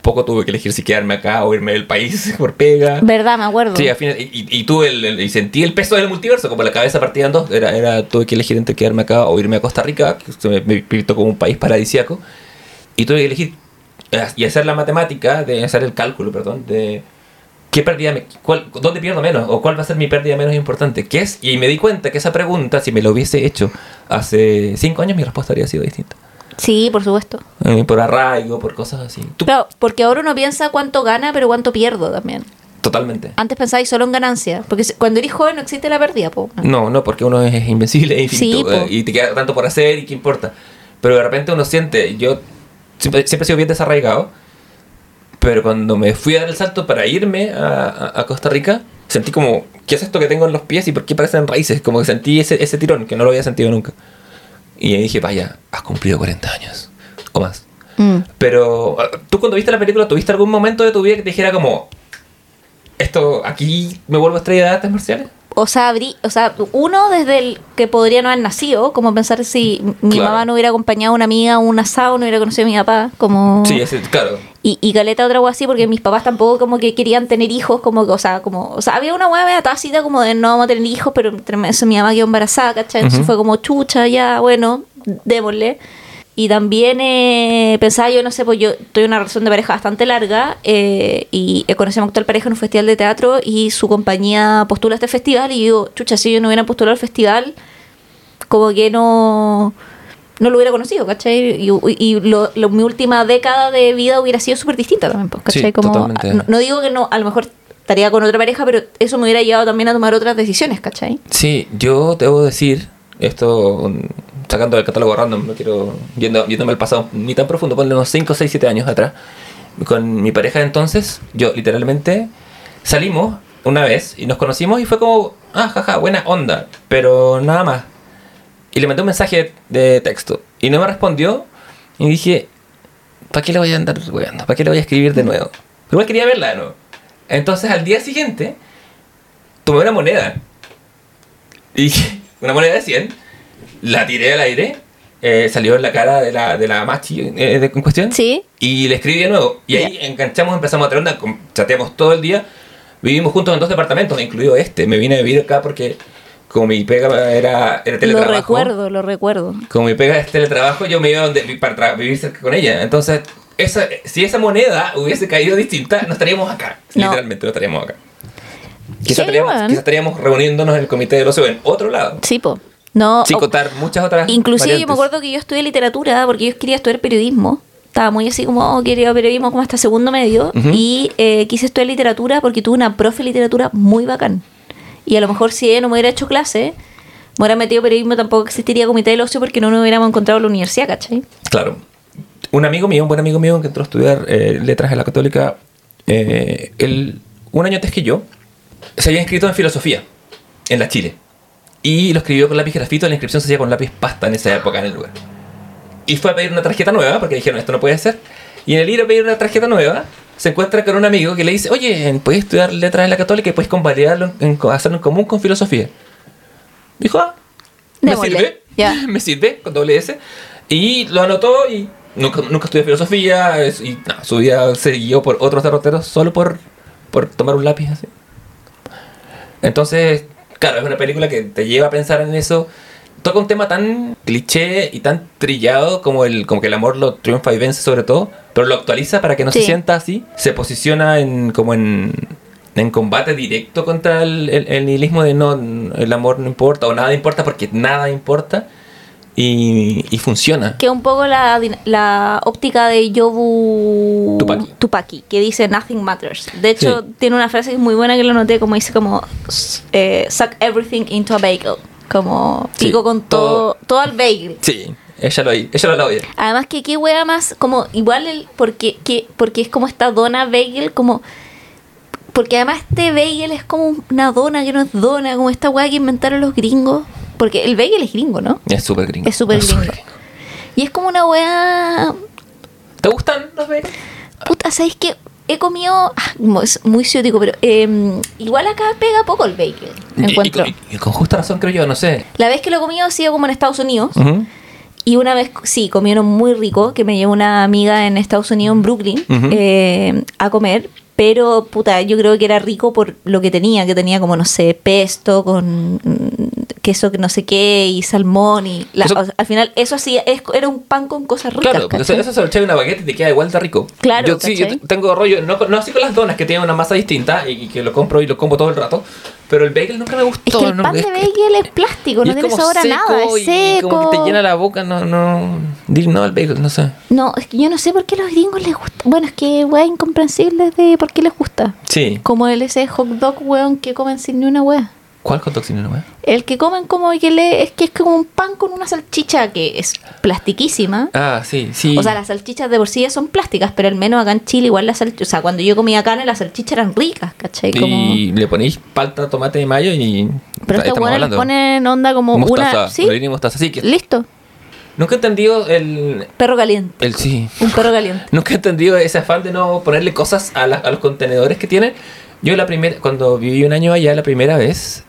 poco tuve que elegir si quedarme acá o irme del país <laughs> por pega. ¿Verdad? Me acuerdo. Sí, al final, y, y- y tuve el, el- y sentí el peso del multiverso, como la cabeza partida en dos. Era, era, tuve que elegir entre quedarme acá o irme a Costa Rica, que se me, me pintó como un país paradisiaco. Y tuve que elegir eh, y hacer la matemática, de hacer el cálculo, perdón, de qué pérdida me, cuál, dónde pierdo menos o cuál va a ser mi pérdida menos importante. ¿Qué es? Y me di cuenta que esa pregunta, si me lo hubiese hecho hace cinco años, mi respuesta habría sido distinta. Sí, por supuesto. Eh, por arraigo, por cosas así. Tú- Claro, porque ahora uno piensa cuánto gana, pero cuánto pierdo también. Totalmente. Antes pensáis solo en ganancia, porque cuando eres joven no existe la pérdida, po. No, no, porque uno es invencible infinito. Sí, eh, y te queda tanto por hacer y qué importa. Pero de repente uno siente, yo siempre, siempre he sido bien desarraigado, pero cuando me fui a dar el salto para irme a, a- a Costa Rica, sentí como, ¿qué es esto que tengo en los pies y por qué parecen raíces? Como que sentí ese, ese tirón que no lo había sentido nunca. Y dije, vaya, has cumplido 40 años o más. Mm. Pero ah, tú cuando viste la película, ¿tuviste algún momento de tu vida que te dijera como, esto, aquí me vuelvo estrella de artes marciales? O sea, abrí- o sea, uno desde el que podría no haber nacido, como pensar si mi Claro. mamá no hubiera acompañado a una amiga a un asado, no hubiera conocido a mi papá, como... Sí, claro. Y, y caleta otra wea así, porque mis papás tampoco como que querían tener hijos, como que, o sea, como, o sea, había una media tácita como de no vamos a tener hijos, pero entre eso mi mamá quedó embarazada, ¿cachai? Entonces fue como chucha, ya, bueno, démosle. Y también eh, pensaba yo, no sé, pues yo tuve una relación de pareja bastante larga eh, y conocí a mi actual pareja en un festival de teatro y su compañía postula este festival y digo, chucha, si yo no hubiera postulado al festival, como que no no lo hubiera conocido, ¿cachai? Y, y lo- lo- mi última década de vida hubiera sido súper distinta también, pues, ¿cachai? Sí, Como, no, no digo que no, a lo mejor estaría con otra pareja, pero eso me hubiera llevado también a tomar otras decisiones, ¿cachai? Sí, yo debo decir, esto sacando del catálogo random, no quiero yendo, yéndome al pasado ni tan profundo, ponle unos 5, 6, 7 años atrás, con mi pareja de entonces, yo literalmente salimos una vez y nos conocimos y fue como, ah, jaja, buena onda, pero nada más. Y le mandé un mensaje de texto y no me respondió y dije, ¿para qué le voy a andar weando? ¿Para qué le voy a escribir de nuevo? Pero igual quería verla de nuevo. Entonces al día siguiente tomé una moneda y <laughs> una moneda de 100, la tiré al aire, eh, salió en la cara de la, de la machi eh, de, en cuestión. Sí. Y le escribí de nuevo. Y ahí enganchamos, empezamos a tener onda, chateamos todo el día. Vivimos juntos en dos departamentos, incluido este. Me vine a vivir acá porque como mi pega era, era Lo teletrabajo. recuerdo, lo recuerdo. Como mi pega es teletrabajo, yo me iba donde, para vivir cerca con ella. Entonces, esa, si esa moneda hubiese caído distinta, no estaríamos acá. No. Literalmente no estaríamos acá. Quizás estaríamos, estaríamos reuniéndonos en el comité del ocio en otro lado. Sí, po. No, Sin o- muchas otras inclusive yo me acuerdo que yo estudié literatura porque yo quería estudiar periodismo, estaba muy así como, oh, quería periodismo como hasta segundo medio. Y eh, quise estudiar literatura porque tuve una profe de literatura muy bacán. Y a lo mejor si ella no me hubiera hecho clase, me hubiera metido periodismo, tampoco existiría comité del ocio porque no nos hubiéramos encontrado en la universidad, ¿cachai? Claro. Un amigo mío, un buen amigo mío que entró a estudiar eh, letras en la católica, eh, él, un año antes que yo, se había inscrito en filosofía en la Chile. Y lo escribió con lápiz grafito, la inscripción se hacía con lápiz pasta en esa época en el lugar. Y fue a pedir una tarjeta nueva, porque dijeron, esto no puede ser. Y en el ir a pedir una tarjeta nueva, se encuentra con un amigo que le dice, oye, puedes estudiar letras en la católica y puedes convalidarlo, en, en- hacerlo en común con filosofía. Dijo, ah, me Démosle. sirve, Ya. <laughs> me sirve, con doble S. Y lo anotó y nunca, nunca estudió filosofía y nada, su vida se guió por otros derroteros solo por, por tomar un lápiz así. Entonces, claro, es una película que te lleva a pensar en eso. Toca un tema tan cliché y tan trillado como el como que el amor lo triunfa y vence sobre todo, pero lo actualiza para que no se sienta así. Se posiciona en como en, en combate directo contra el, el- el nihilismo de no, el amor no importa o nada importa porque nada importa y, y funciona. Que un poco la, la óptica de Yobu Tupaki. Tupaki, que dice Nothing Matters. De hecho, Sí. tiene una frase que es muy buena que lo noté, como dice como eh, Suck everything into a bagel. Como Sí, pico con todo, todo al bagel. Sí, ella lo, ella lo oye. Además que qué wea más, como igual el, porque, que, porque es como esta dona bagel, como... Porque además este bagel es como una dona que no es dona, como esta wea que inventaron los gringos. Porque el bagel es gringo, ¿no? Es súper gringo. Es súper gringo. Y es como una wea... ¿Te gustan los bagels? Puta, ¿sabéis que He comido... ah, es muy ciútico, pero eh, igual acá pega poco el bagel, Y- y- encuentro. Y, y con justa razón creo yo, no sé. La vez que lo he comido ha sido como en Estados Unidos. Y una vez, sí, comieron muy rico, que me llevó una amiga en Estados Unidos, en Brooklyn, eh, a comer. Pero, puta, yo creo que era rico por lo que tenía, que tenía como, no sé, pesto con queso que no sé qué y salmón y... la- Eso- o sea, al final, eso sí, es- era un pan con cosas ricas, Claro, ¿cachai? eso se lo echáis en una baguette y te queda igual de rico. Claro, Yo sí, yo tengo rollo, no, no así con las donas que tienen una masa distinta y, y que lo compro y lo como todo el rato, pero el bagel nunca me gustó. Es que el no- pan de bagel es plástico, y no tiene sabor a nada, es y seco. como que te llena la boca, no, no, digno al bagel, no sé. No, es que yo no sé por qué a los gringos les gusta. Bueno, es que, weá, incomprensible de por qué les gusta. Sí. Como el ese hot dog, weón, que comen sin ni una weá. ¿Cuál hot dog? El que comen como que le, es que es como un pan con una salchicha que es plastiquísima. Ah, sí, sí. O sea, las salchichas de por sí ya son plásticas, pero al menos acá en Chile igual las salchichas, o sea, cuando yo comía carne las salchichas eran ricas, ¿cachai? Como... Y le ponéis palta, tomate y mayo y... Pero estos les hablando. ponen onda como mostaza, una... Sí, mostaza. mostaza. Sí, que listo. nunca he entendido el... Perro caliente. el sí. Un perro caliente. <laughs> Nunca he entendido ese afán de no ponerle cosas a, la- a los contenedores que tienen. Yo la primera, cuando viví un año allá la primera vez,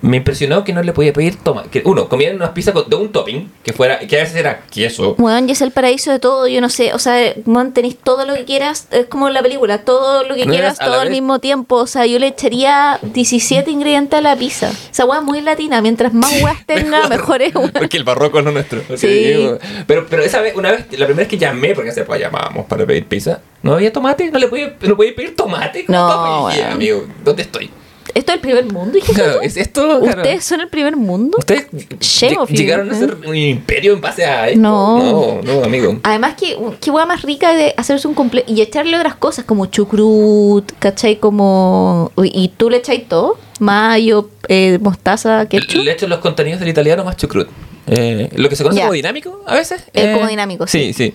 me impresionó que no le podía pedir toma. Que uno, comieran unas pizzas de un topping, que fuera, que a veces era queso. Weón, y es el paraíso de todo, yo no sé, o sea, weón, tenéis todo lo que quieras, es como en la película, todo lo que No quieras, todo al mismo tiempo, o sea, yo le echaría 17 ingredientes a la pizza. Esa weá es muy latina, mientras más weas tenga, mejor es, weón. Porque el barroco es lo nuestro. Sí. Pero, pero esa vez, una vez, la primera vez que llamé, porque hace pues llamábamos para pedir pizza, no había tomate, no le podía, no podía pedir tomate. No, dije, amigo, ¿dónde estoy? ¿Esto es el primer mundo? hijito, Claro, tú? ¿Es esto? Claro. ¿Ustedes son el primer mundo? ¿Ustedes Shame you, llegaron a ¿eh? ser un imperio en base a esto? No. No, no, amigo. Además, que qué hueá más rica de hacerse un completo y echarle otras cosas como chucrut, ¿cachai? Como. Y tú le echáis todo: mayo, eh, mostaza, ketchup. Le echo los contenidos del italiano más chucrut. Eh, lo que se conoce como dinámico a veces. Es como dinámico, Sí, sí.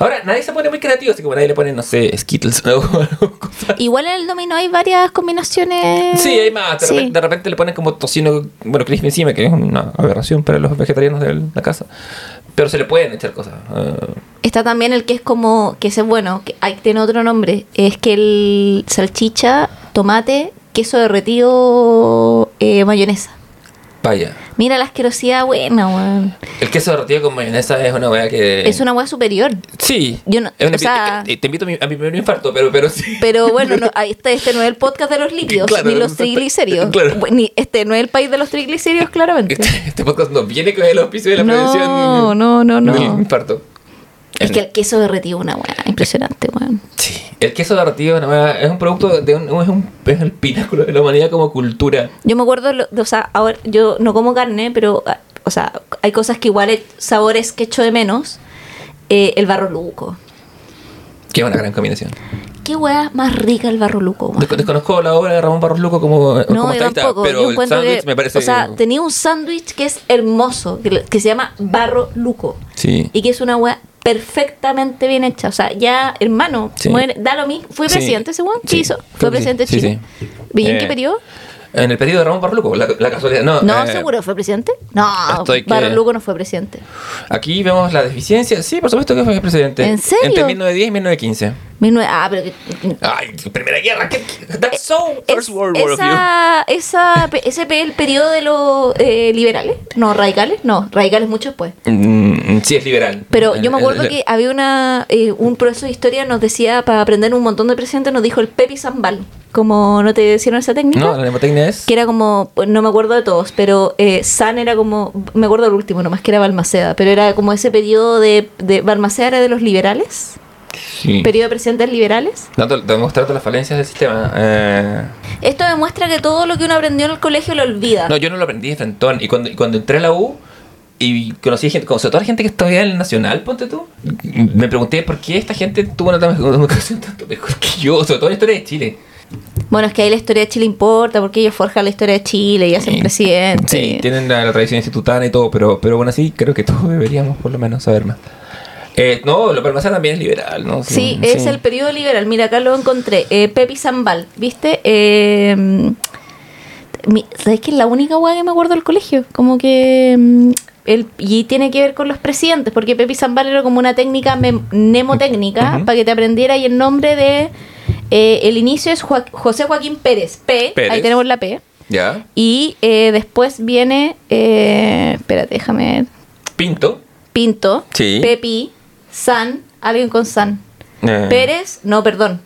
Ahora, nadie se pone muy creativo, así como nadie le pone, no sé, Skittles <laughs> o algo. Igual en el dominó hay varias combinaciones. Sí, hay más. De, Sí. repente, de repente le ponen como tocino, bueno, crispy encima, que es una aberración para los vegetarianos de la casa. Pero se le pueden echar cosas. eh, Está también el que es como, que ese es bueno, que hay, tiene otro nombre. Es que el salchicha, tomate, queso derretido, eh, mayonesa. vaya. Mira la asquerosidad buena, weón. El queso derretido con mayonesa es una weá que. Es una weá superior. Sí. Yo no- Es una o sea- te, te invito a mi, a mi primer infarto, pero, pero sí. Pero <laughs> bueno, no, está, este no es el podcast de los lípidos, Claro, ni los triglicéridos. Claro. Ni, este no es el país de los triglicéridos, claramente. Este, este podcast no viene con el auspicio de la No, prevención. no, no, no. del infarto. Es que el queso derretido es una weá impresionante, weón. Sí. El queso derretido no, es un producto de un, es, un, es el pináculo de la humanidad como cultura. Yo me acuerdo, o sea, ahora yo no como carne, pero, ah, o sea, hay cosas que igual, sabores que echo de menos. Eh, el barro luco. Que es una gran combinación. Qué weá más rica el barro luco. Desconozco la obra de Ramón Barros Luco como, No, como yo tampoco. pero yo el sándwich me parece... o sea, tenía un sándwich que es hermoso, que, que se llama barro luco. sí. Y que es una weá perfectamente bien hecha. O sea, ya, hermano, Sí. muere- da lo mismo. ¿Fue presidente ese weón? ¿Qué Sí, hizo? Fue que presidente sí. de Sí, Chile. sí. ¿Y en Eh, qué periodo? En el periodo de Ramón Barros Luco, la, la casualidad. No, No, eh, seguro fue presidente. No, estoy que- Barro Luco no fue presidente. Aquí vemos la deficiencia. Sí, por supuesto que fue presidente. ¿En serio? Entre 1910 y 1915. 19 ah, pero Ay, Primera Guerra. ¿qué- That's so First Es- World War of you. esa, pe- ese el periodo de los eh, liberales, no, radicales, no, radicales mucho después. Mm, sí, es liberal. Pero yo me Eh, acuerdo eh, que había una eh, un profesor de historia nos decía para aprender un montón de presidentes nos dijo el Pepi Zambal, como no te decían esa técnica, No, la mnemotecnia es. que era como no me acuerdo de todos, pero eh, San era como me acuerdo del último nomás que era Balmaceda, pero era como ese periodo de, de Balmaceda era de los liberales, Sí. periodo de presidentes liberales. Dando- demostrando las falencias del sistema. Eh, Esto demuestra que todo lo que uno aprendió en el colegio lo olvida. no, yo no lo aprendí de frentón. Y cuando, y cuando entré a la U y conocí gente, sobre todo la gente que estudiaba en el Nacional, ponte tú, me pregunté por qué esta gente tuvo una educación tanto mejor que yo, sobre todo en la historia de Chile. Bueno, es que ahí la historia de Chile importa porque ellos forjan la historia de Chile y hacen Sí. presidente. Sí, tienen la, la tradición institutana y todo, pero, pero bueno, sí, creo que todos <laughs> deberíamos por lo menos saber más. Eh, no, lo Balmaceda también es liberal, ¿no? Sí, es el periodo liberal. Mira, acá lo encontré. Eh, Pepi Zambal, ¿viste? Eh, mi- ¿Sabes qué es la única weá que me acuerdo del colegio? Como que. mm, El, y tiene que ver con los presidentes, porque Pepi Zambal era como una técnica mem- mnemotécnica para que te aprendiera y el nombre de. Eh, el inicio es José Joaquín Pérez, P, Pérez. ahí tenemos la P. Ya. Y eh, después viene. eh, espérate, déjame ver. Pinto. Pinto, Sí. Pepi, San, alguien con San. Eh, Pérez, no, perdón.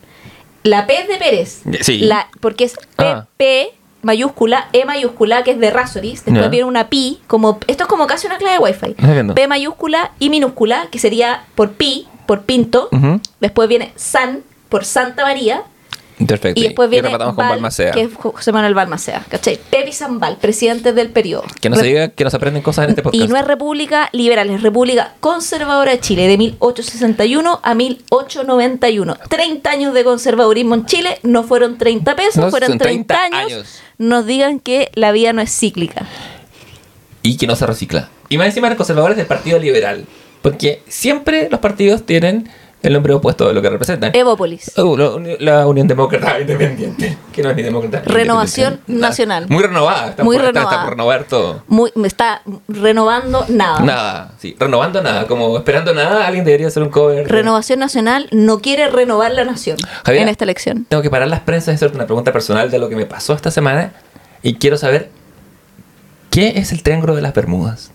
La P es de Pérez. Sí. La, porque es P, Ah. P mayúscula, E mayúscula, que es de Razoris. Después viene una pi, como. Esto es como casi una clave de Wi-Fi. Viendo. P mayúscula y minúscula, que sería por pi, por pinto. Después viene San, por Santa María. Perfecto. Y después viene rematamos con Val, Balmaceda. que es José Manuel Balmaceda. ¿Cachai? Pepi Zambal, presidente del periodo. Que no se Re- diga que nos aprenden cosas en este podcast. y no es República Liberal, es República Conservadora de Chile, de 1861 a 1891. 30 años de conservadurismo en Chile, no fueron 30 pesos, No, fueron son 30, 30 años. años. Nos digan que la vida no es cíclica. Y que no se recicla. Y más encima los conservadores del Partido Liberal. Porque siempre los partidos tienen el nombre opuesto de lo que representan. Evópolis. Uh, la, la Unión Demócrata <laughs> Independiente. Que no es ni demócrata. Renovación. Nacional. Muy renovada. Está Muy por, renovada. está por renovar todo. Muy, me está renovando nada. Nada, sí. Renovando nada. Como esperando nada, alguien debería hacer un cover. de- Renovación Nacional no quiere renovar la nación Javier. en esta elección. Tengo que parar las prensas y hacerte una pregunta personal de lo que me pasó esta semana. Y quiero saber. ¿Qué es el Triángulo de las Bermudas?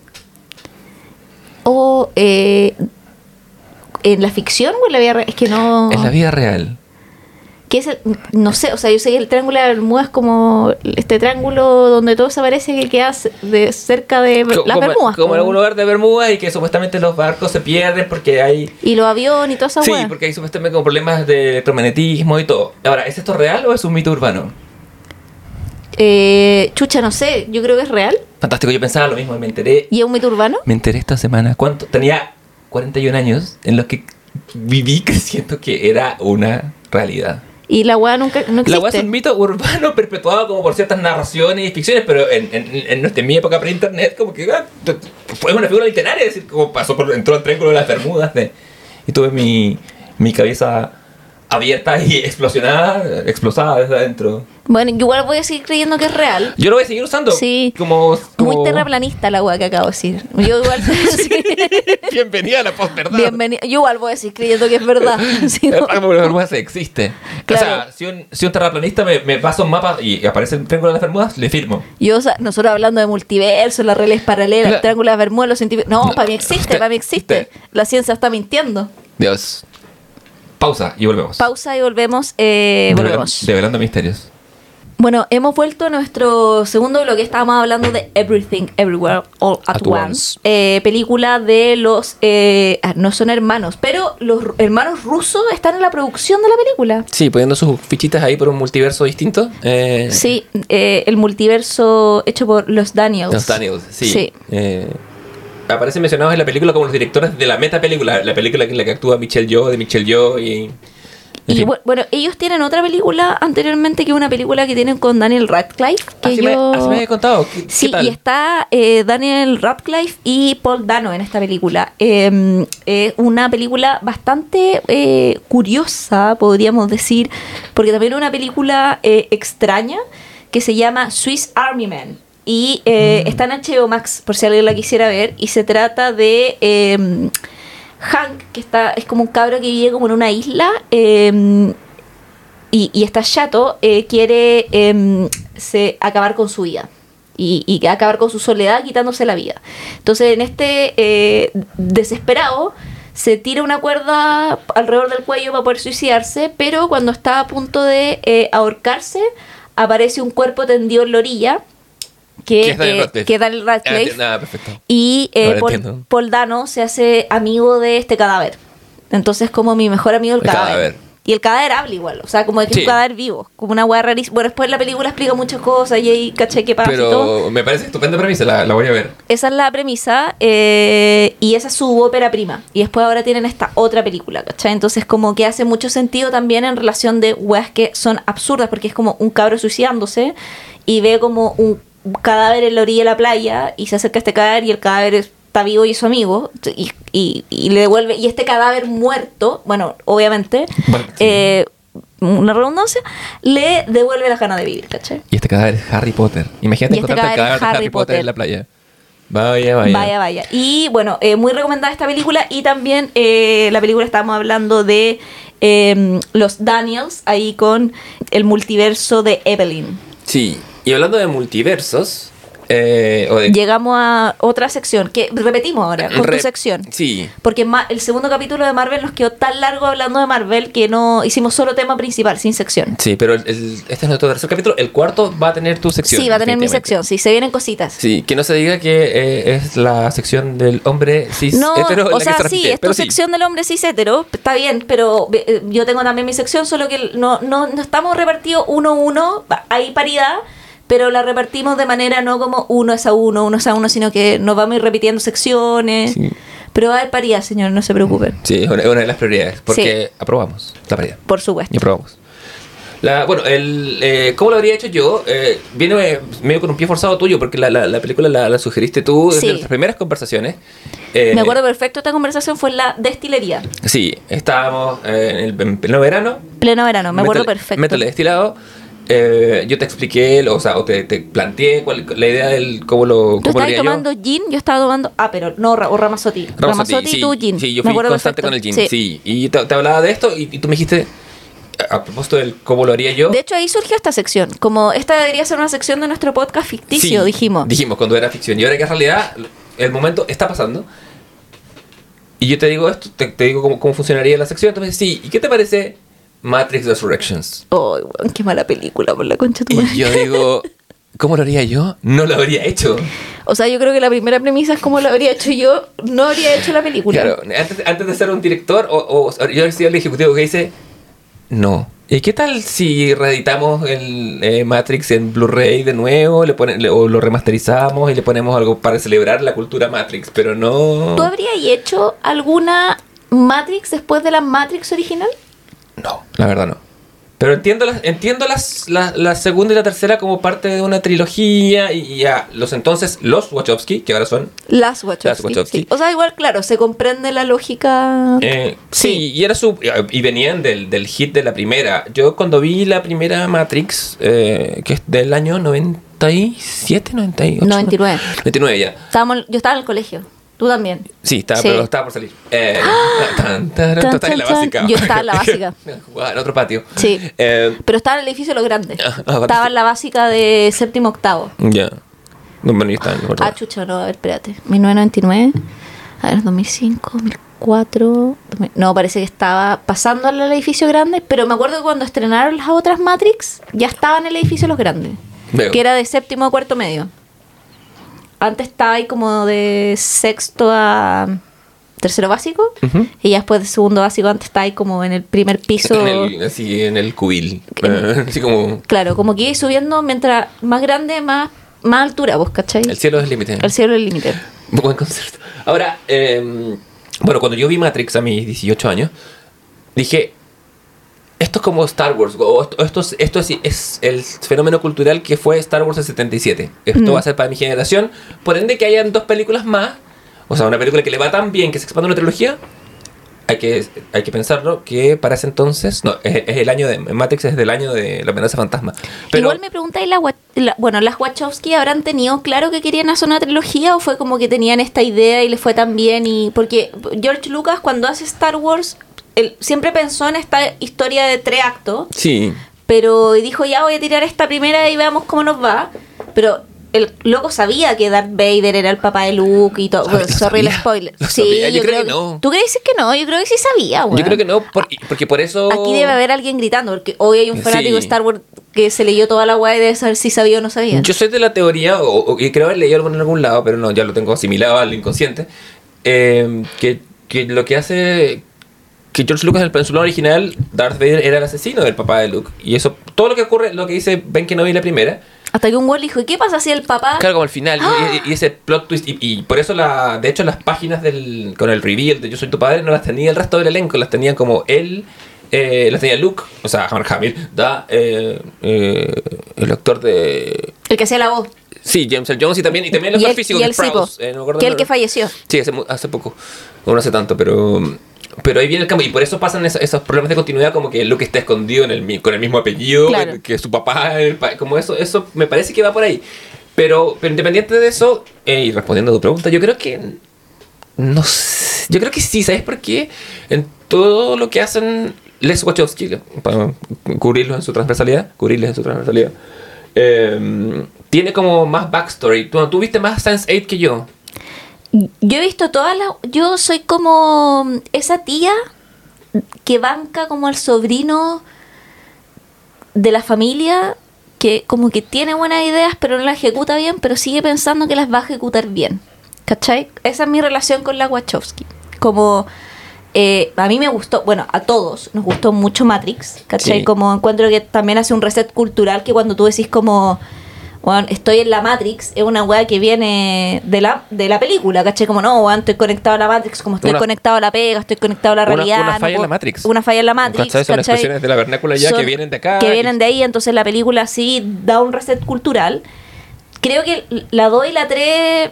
O eh, en la ficción o en la vida real. Es que no. En la vida real. ¿Qué es el, no sé, o sea, yo sé que el triángulo de Bermuda es como este triángulo donde todo se parece que queda de cerca de las como, Bermudas. como en algún lugar de Bermudas y que supuestamente los barcos se pierden porque hay. Y los aviones y toda esa Sí, porque hay supuestamente como problemas de electromagnetismo y todo. Ahora, ¿es esto real o es un mito urbano? Eh, chucha, no sé, yo creo que es real. Fantástico, yo pensaba lo mismo y me enteré. ¿Y es un mito urbano? Me enteré esta semana. ¿Cuánto? Tenía 41 años en los que viví <laughs> creciendo que era una realidad. Y la hueá nunca no existe. La weá es un mito urbano <laughs> perpetuado como por ciertas narraciones y ficciones, pero en, en, en, nuestra- en mi época pre-internet, como que ah, fue una figura literaria, es decir, como pasó por, entró al triángulo de las Bermudas de- y tuve mi, mi cabeza abierta y explosionada, explosada desde adentro. Bueno, yo igual voy a seguir creyendo que es real. Yo lo voy a seguir usando Sí. como, como... Muy terraplanista la hueá que acabo de decir. Yo igual, <laughs> sí. <laughs> Bienvenida a la posverdad. Bienvenido. Yo igual voy a seguir creyendo que es verdad. <laughs> El no. existe. Claro. O sea, si un, si un terraplanista me, me pasa un mapa y aparece el triángulo de las Bermudas, le firmo. Yo, o sea, nosotros hablando de multiverso, las redes paralelas, el triángulo de las Bermudas, los científicos. No, No, para mí existe, usted- para mí existe. usted- La ciencia está mintiendo. Dios. Pausa y volvemos. Pausa y volvemos. eh, volvemos. Develando misterios. Bueno, hemos vuelto a nuestro segundo bloque. Estábamos hablando de Everything, Everywhere, All at, At Once. Once. Eh, película de los. eh, ah, no son hermanos, pero los hermanos rusos están en la producción de la película. Sí, poniendo sus fichitas ahí por un multiverso distinto. Eh, Sí, eh, el multiverso hecho por los Daniels. Los Daniels, sí. Sí. Eh, aparecen mencionados en la película como los directores de la meta película, la película en la que actúa Michelle Yeoh, de Michelle Yeoh y... Y bu- bueno, ellos tienen otra película anteriormente que una película que tienen con Daniel Radcliffe. Que así, yo... me, así me había contado. ¿Qué, qué Sí, tal? y está eh, Daniel Radcliffe y Paul Dano en esta película. Eh, eh, una película bastante eh, curiosa, podríamos decir, porque también es una película eh, extraña que se llama Swiss Army Man. Y eh, Mm. está en HBO Max, por si alguien la quisiera ver. Y se trata de eh, Hank, que está es como un cabro que vive como en una isla. y, y está chato, eh, quiere em, se, acabar con su vida. Y, y acabar con su soledad quitándose la vida. Entonces, en este eh, desesperado, se tira una cuerda alrededor del cuello para poder suicidarse, pero cuando está a punto de eh, ahorcarse, aparece un cuerpo tendido en la orilla, que, ¿Qué es Daniel eh, Radcliffe? que es Daniel Ah, Radcliffe. nada, perfecto. Y eh, Paul, Dano se hace amigo de este cadáver. Entonces, como mi mejor amigo el El cadáver. cadáver. Y el cadáver habla igual, o sea, como que es un cadáver vivo, como una hueá rarísima. Bueno, después la película explica muchas cosas y ahí caché qué pasa y todo. Pero me parece estupenda premisa, la, la voy a ver. Esa es la premisa eh, y esa es su ópera prima. Y después ahora tienen esta otra película, ¿cachai? Entonces como que hace mucho sentido también en relación de weas que son absurdas, porque es como un cabro suicidándose y ve como un cadáver en la orilla de la playa y se acerca a este cadáver y el cadáver está vivo y es su amigo y, y- y le devuelve... Y este cadáver muerto, bueno, obviamente... Bueno, eh, una redundancia, le devuelve las ganas de vivir, ¿cachai? Y este cadáver es Harry Potter. Imagínate Y este encontrarte el cadáver es cadáver de Harry Potter. Potter. en la playa. Vaya, vaya. Vaya, vaya. Y bueno, eh, muy recomendada esta película. Y también eh, la película estamos hablando de eh, los Daniels, ahí con el multiverso de Evelyn. Sí, y hablando de multiversos, eh, de... Llegamos a otra sección, que repetimos ahora, con Re- tu sección. Sí, Porque el segundo capítulo de Marvel nos quedó tan largo hablando de Marvel que no hicimos solo tema principal, sin sección. sí, pero el- el- este es nuestro tercer capítulo. El cuarto va a tener tu sección. Sí, va a tener mi sección, sí, se vienen cositas. Sí, que no se diga que eh, es la sección del hombre cis No, hetero o sea, sí, es tu sí. sección del hombre cis hetero, está bien, pero eh, yo tengo también mi sección, solo que no, no, no estamos repartidos uno a uno, hay paridad, pero la repartimos de manera no como uno es a uno, uno es a uno, sino que nos vamos a ir repitiendo secciones. Sí. Pero va a haber paridad, señor, no se preocupen, Sí, es una, una de las prioridades, porque aprobamos la paridad. por supuesto. Y aprobamos. La, bueno, el, eh, ¿cómo lo habría hecho yo? Eh, viene medio con un pie forzado tuyo, porque la, la, la película la, sugeriste tú desde Sí. nuestras primeras conversaciones. Eh, Me acuerdo perfecto, esta conversación fue en la destilería, Sí, estábamos eh, en el en pleno verano. pleno verano, me acuerdo métale- perfecto. métele destilado. Eh, yo te expliqué, o sea, o te, te planteé cuál- la idea del cómo lo, Tú cómo lo estabas haría yo. tomando gin, yo estaba tomando. Ah, pero no, o Ramazotti. Ramazotti, y sí, tú gin. Sí, yo fui constante perfecto. con el gin, sí. Y te, te hablaba de esto y, y tú me dijiste, a propósito del cómo lo haría yo. De hecho, ahí surgió esta sección. Como esta debería ser una sección de nuestro podcast ficticio, Sí, dijimos. Dijimos cuando era ficción. Y ahora que en realidad el momento está pasando. Y yo te digo esto, te, te digo cómo, cómo funcionaría la sección. Entonces, sí, ¿y qué te parece Matrix Resurrections? Ay, weón, qué mala película por la concha de tu madre. Y yo digo, <laughs> ¿cómo lo haría yo? No lo habría hecho. O sea, yo creo que la primera premisa es como lo habría hecho yo, no habría hecho la película. Claro, antes, antes de ser un director, o, o yo soy el ejecutivo que dice, no. ¿Y qué tal si reeditamos el eh, Matrix en Blu-ray de nuevo, le ponen, le- o lo remasterizamos y le ponemos algo para celebrar la cultura Matrix? Pero no... ¿Tú habrías hecho alguna Matrix después de la Matrix original? No, la verdad no. Pero entiendo las, entiendo las, la, la segunda y la tercera como parte de una trilogía y, y a los entonces, los Wachowski, que ahora son... Las Wachowski. Las Wachowski. sí. O sea, igual, claro, se comprende la lógica. eh, sí. Sí. y era su y venían del, del hit de la primera. Yo cuando vi la primera Matrix, eh, que es del año 97, 98. 99. 99 ya. Estábamos, yo estaba en el colegio. Tú también. Sí, estaba, Sí. pero estaba por salir. Eh, tan, tan, Tan, tú estás en la básica. Yo estaba en la básica. <laughs> Jugaba en otro patio. Sí. Eh, Pero estaba en el edificio de los grandes. Ah, ah, estaba en la básica de séptimo octavo. ya. No, bueno, yo en otro. Ah, chucha, no, a ver, espérate. 1999. A ver, 2005, 2004. 2000 No, parece que estaba pasando al edificio grande. Pero me acuerdo que cuando estrenaron las otras Matrix, ya estaba en el edificio de los grandes. Veo. Que era de séptimo a cuarto medio. Antes estaba ahí como de sexto a tercero básico. Y ya después de segundo básico, antes estaba ahí como en el primer piso. En el, así en el cubil. En- <laughs> así como. Claro, como que subiendo mientras más grande, más más altura, vos, ¿cachai? El cielo es el límite. El cielo es el límite. Buen concepto. Ahora, eh, bueno, cuando yo vi Matrix a mis 18 años, dije, esto es como Star Wars, o esto, esto, es, esto es, es el fenómeno cultural que fue Star Wars en 77. Esto Mm. va a ser para mi generación. Por ende, que hayan dos películas más, o sea, una película que le va tan bien que se expanda una trilogía, hay que, hay que pensarlo que para ese entonces, no, es, es el año de Matrix, es del año de la amenaza fantasma. Pero, Igual me preguntáis, la, la- bueno, las Wachowski habrán tenido claro que querían hacer una trilogía o fue como que tenían esta idea y les fue tan bien y porque George Lucas cuando hace Star Wars él siempre pensó en esta historia de tres actos, Sí, pero dijo ya voy a tirar esta primera y veamos cómo nos va, pero el loco sabía que Darth Vader era el papá de Luke y todo. ¿Sabía? Bueno, sorry el ¿Sabía? spoiler. Lo Sí, sabía. Yo yo, creo que no. ¿Tú crees que no? Yo creo que sí sabía, yo weón. creo que no, por- porque por eso... Aquí debe haber alguien gritando, porque hoy hay un fanático Sí. de Star Wars que se leyó toda la guay y debe saber si sabía o no sabía. Yo soy de la teoría, o, creo haber leído algo en algún lado, pero no, ya lo tengo asimilado al inconsciente, eh, que, que lo que hace que George Lucas en el pensulón original, Darth Vader era el asesino del papá de Luke. Y eso, todo lo que ocurre, lo que dice Ben Kenobi la primera, Hasta que un güey dijo, ¿y qué pasa si el papá... claro, como al final, y- ¡Ah! y, y ese plot twist, y, y por eso, la, de hecho, las páginas del, con el reveal de Yo soy tu padre no las tenía el resto del elenco, las tenía como él, eh, las tenía Luke, o sea, Mark Hamill, da, eh, eh, el actor de... El que hacía la voz. Sí, James Earl Jones y también, y también el actor físico y que él es sí, po, Prowse, eh, no que el el que falleció. Sí, hace, hace poco. O no hace tanto, pero. Pero ahí viene el cambio. Y por eso pasan esos, esos problemas de continuidad, como que Luke está escondido en el, con el mismo apellido Claro. que, que su papá. como eso, eso me parece que va por ahí. Pero, pero independiente de eso, eh, y respondiendo a tu pregunta, yo creo que. No sé. Yo creo que sí, ¿sabes por qué? En todo lo que hacen Les Wachowski, para cubrirlos en su transversalidad, cubrirles en su transversalidad, eh, tiene como más backstory. Tú, tú viste más Sense8 que yo. Yo he visto todas las... Yo soy como esa tía que banca como el sobrino de la familia que como que tiene buenas ideas pero no las ejecuta bien, pero sigue pensando que las va a ejecutar bien. ¿Cachai? Esa es mi relación con la Wachowski. Como... eh, a mí me gustó, bueno, a todos nos gustó mucho Matrix, ¿cachai? Sí. Como encuentro que también hace un reset cultural que cuando tú decís como, bueno, estoy en la Matrix, es una weá que viene de la, de la película, ¿cachai? Como no, weón, estoy conectado a la Matrix, como estoy Una- conectado a la pega, estoy conectado a la realidad. una falla en la Matrix. Una falla en la Matrix, ¿Cachai? Son ¿cachai? expresiones de la vernácula ya Son- que vienen de acá. Que vienen de ahí, entonces la película sí da un reset cultural. Creo que la 2 y la 3,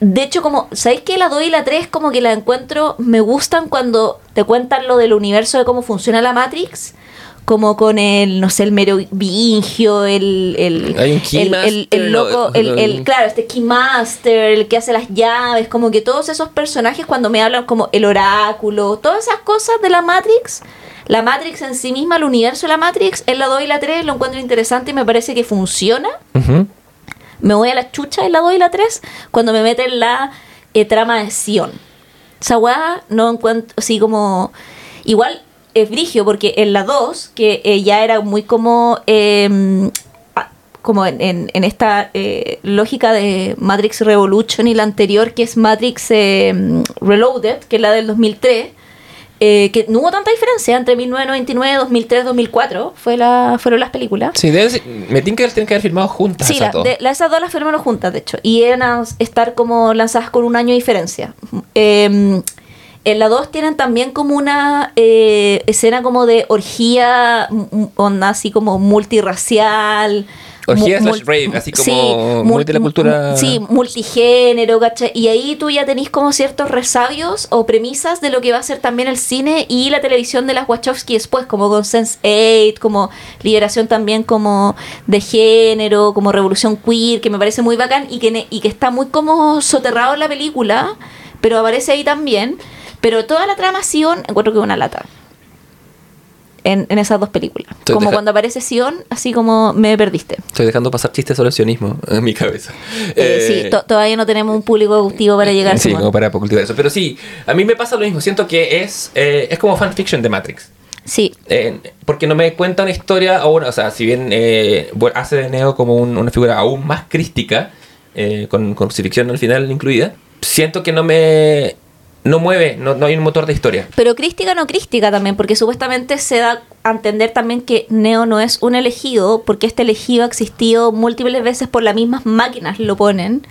de hecho, como, ¿sabéis que la 2 y la 3 como que la encuentro, me gustan cuando te cuentan lo del universo de cómo funciona la Matrix? Como con el, no sé, el merovingio, el, el, Hay un el, el, el loco, el, el- claro, este Keymaster, el que hace las llaves, como que todos esos personajes cuando me hablan como el oráculo, todas esas cosas de la Matrix, la Matrix en sí misma, el universo de la Matrix, en la 2 y la 3 lo encuentro interesante y me parece que funciona. Me voy a la chucha en la 2 y la 3 cuando me meten la eh, trama de Sion. Esa weá no encuentro así como... Igual es brigio porque en la 2, que eh, ya era muy como... eh, ah, como en, en- en esta eh, lógica de Matrix Revolution y la anterior que es Matrix eh, Reloaded, que es la del 2003, eh, que no hubo tanta diferencia entre 1999, 2003, 2004, fue la, fueron las películas. Sí, deben ser- me tinca que tienen que haber filmado juntas. Sí, esas la- dos. de- la- esas dos las firmaron juntas, de hecho. Y eran a estar como lanzadas con un año de diferencia. Eh, en la 2 tienen también como una eh, escena como de orgía, onda así como multirracial. Orgía slash rave, así como sí, muy de la mul- cultura- Sí, multigénero, ¿cachai? Y ahí tú ya tenés como ciertos resabios o premisas de lo que va a ser también el cine y la televisión de las Wachowski después, como con Sense8, como liberación también como de género, como revolución queer, que me parece muy bacán y que, ne- y que está muy como soterrado en la película, pero aparece ahí también. Pero toda la trama Sion encuentro que es una lata. En, en esas dos películas. Estoy como cuando aparece Sion, así como me perdiste. Estoy dejando pasar chistes sobre el sionismo en mi cabeza. Eh, Eh, sí, to- todavía no tenemos un público cautivo para llegar a Sí, como para cultivar eso. Pero sí, a mí me pasa lo mismo. Siento que es, eh, es como fanfiction de Matrix. Sí, Eh, porque no me cuenta una historia, o, una- o sea, si bien eh, bueno, hace de Neo como un- una figura aún más crística, eh, con, con crucifixión al final incluida, siento que no me no mueve, no, no hay un motor de historia. Pero crística no crística también, porque supuestamente se da a entender también que Neo no es un elegido, porque este elegido ha existido múltiples veces por las mismas máquinas, lo ponen.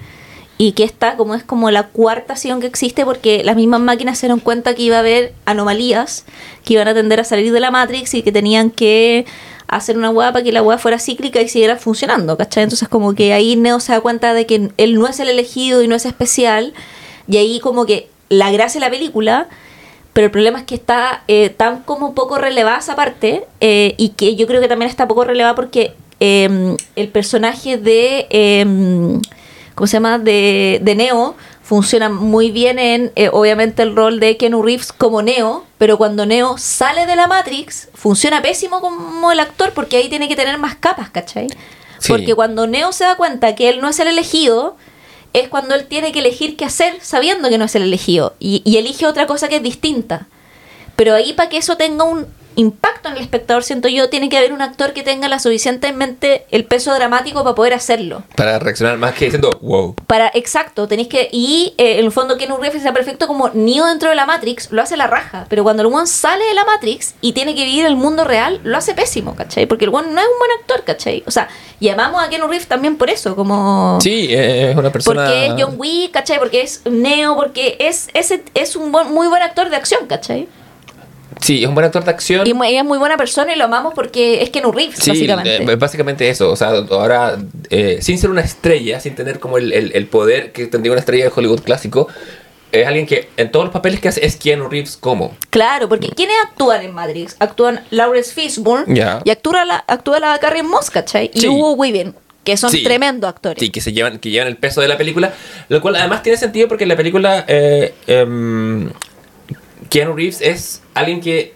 Y que esta como es como la cuarta acción que existe porque las mismas máquinas se dieron cuenta que iba a haber anomalías que iban a tender a salir de la Matrix y que tenían que hacer una hueá para que la hueá fuera cíclica y siguiera funcionando, ¿cachai? Entonces como que ahí Neo se da cuenta de que él no es el elegido y no es especial y ahí como que la gracia de la película, pero el problema es que está eh, tan como poco relevada esa parte eh, y que yo creo que también está poco relevada porque eh, el personaje de, eh, ¿cómo se llama? De, de Neo funciona muy bien en, eh, obviamente, el rol de Keanu Reeves como Neo, pero cuando Neo sale de la Matrix, funciona pésimo como el actor porque ahí tiene que tener más capas, ¿cachai? Sí. Porque cuando Neo se da cuenta que él no es el elegido, es cuando él tiene que elegir qué hacer sabiendo que no es el elegido y, y elige otra cosa que es distinta. Pero ahí para que eso tenga un impacto en el espectador, siento yo, tiene que haber un actor que tenga la suficientemente el peso dramático para poder hacerlo. Para reaccionar más que diciendo, wow. Para, exacto, tenéis que. Y eh, en el fondo, Keanu Reeves está perfecto como Neo dentro de la Matrix, lo hace la raja. Pero cuando el one sale de la Matrix y tiene que vivir el mundo real, lo hace pésimo, ¿cachai? Porque el one no es un buen actor, ¿cachai? O sea, llamamos a Keanu Reeves también por eso, como. Sí, eh, es una persona... Porque es John Wick, ¿cachai? Porque es Neo, porque es, ese, es un buen- muy buen actor de acción, ¿cachai? Sí, es un buen actor de acción. Y ella es muy buena persona y lo amamos porque es Keanu Reeves, Sí, básicamente. eh, básicamente eso. O sea, ahora, eh, sin ser una estrella, sin tener como el, el- el poder que tendría una estrella de Hollywood clásico, es alguien que en todos los papeles que hace es Keanu Reeves como. Claro, porque ¿quiénes actúan en Matrix? Actúan Lawrence Fishburne Ya. y actúa la, actúa la Carrie Moss, ¿cachai? Y. Hugo Weaving, que son Sí. tremendos actores. Sí, que se llevan, que llevan el peso de la película. Lo cual además tiene sentido porque la película eh, em, Keanu Reeves es alguien que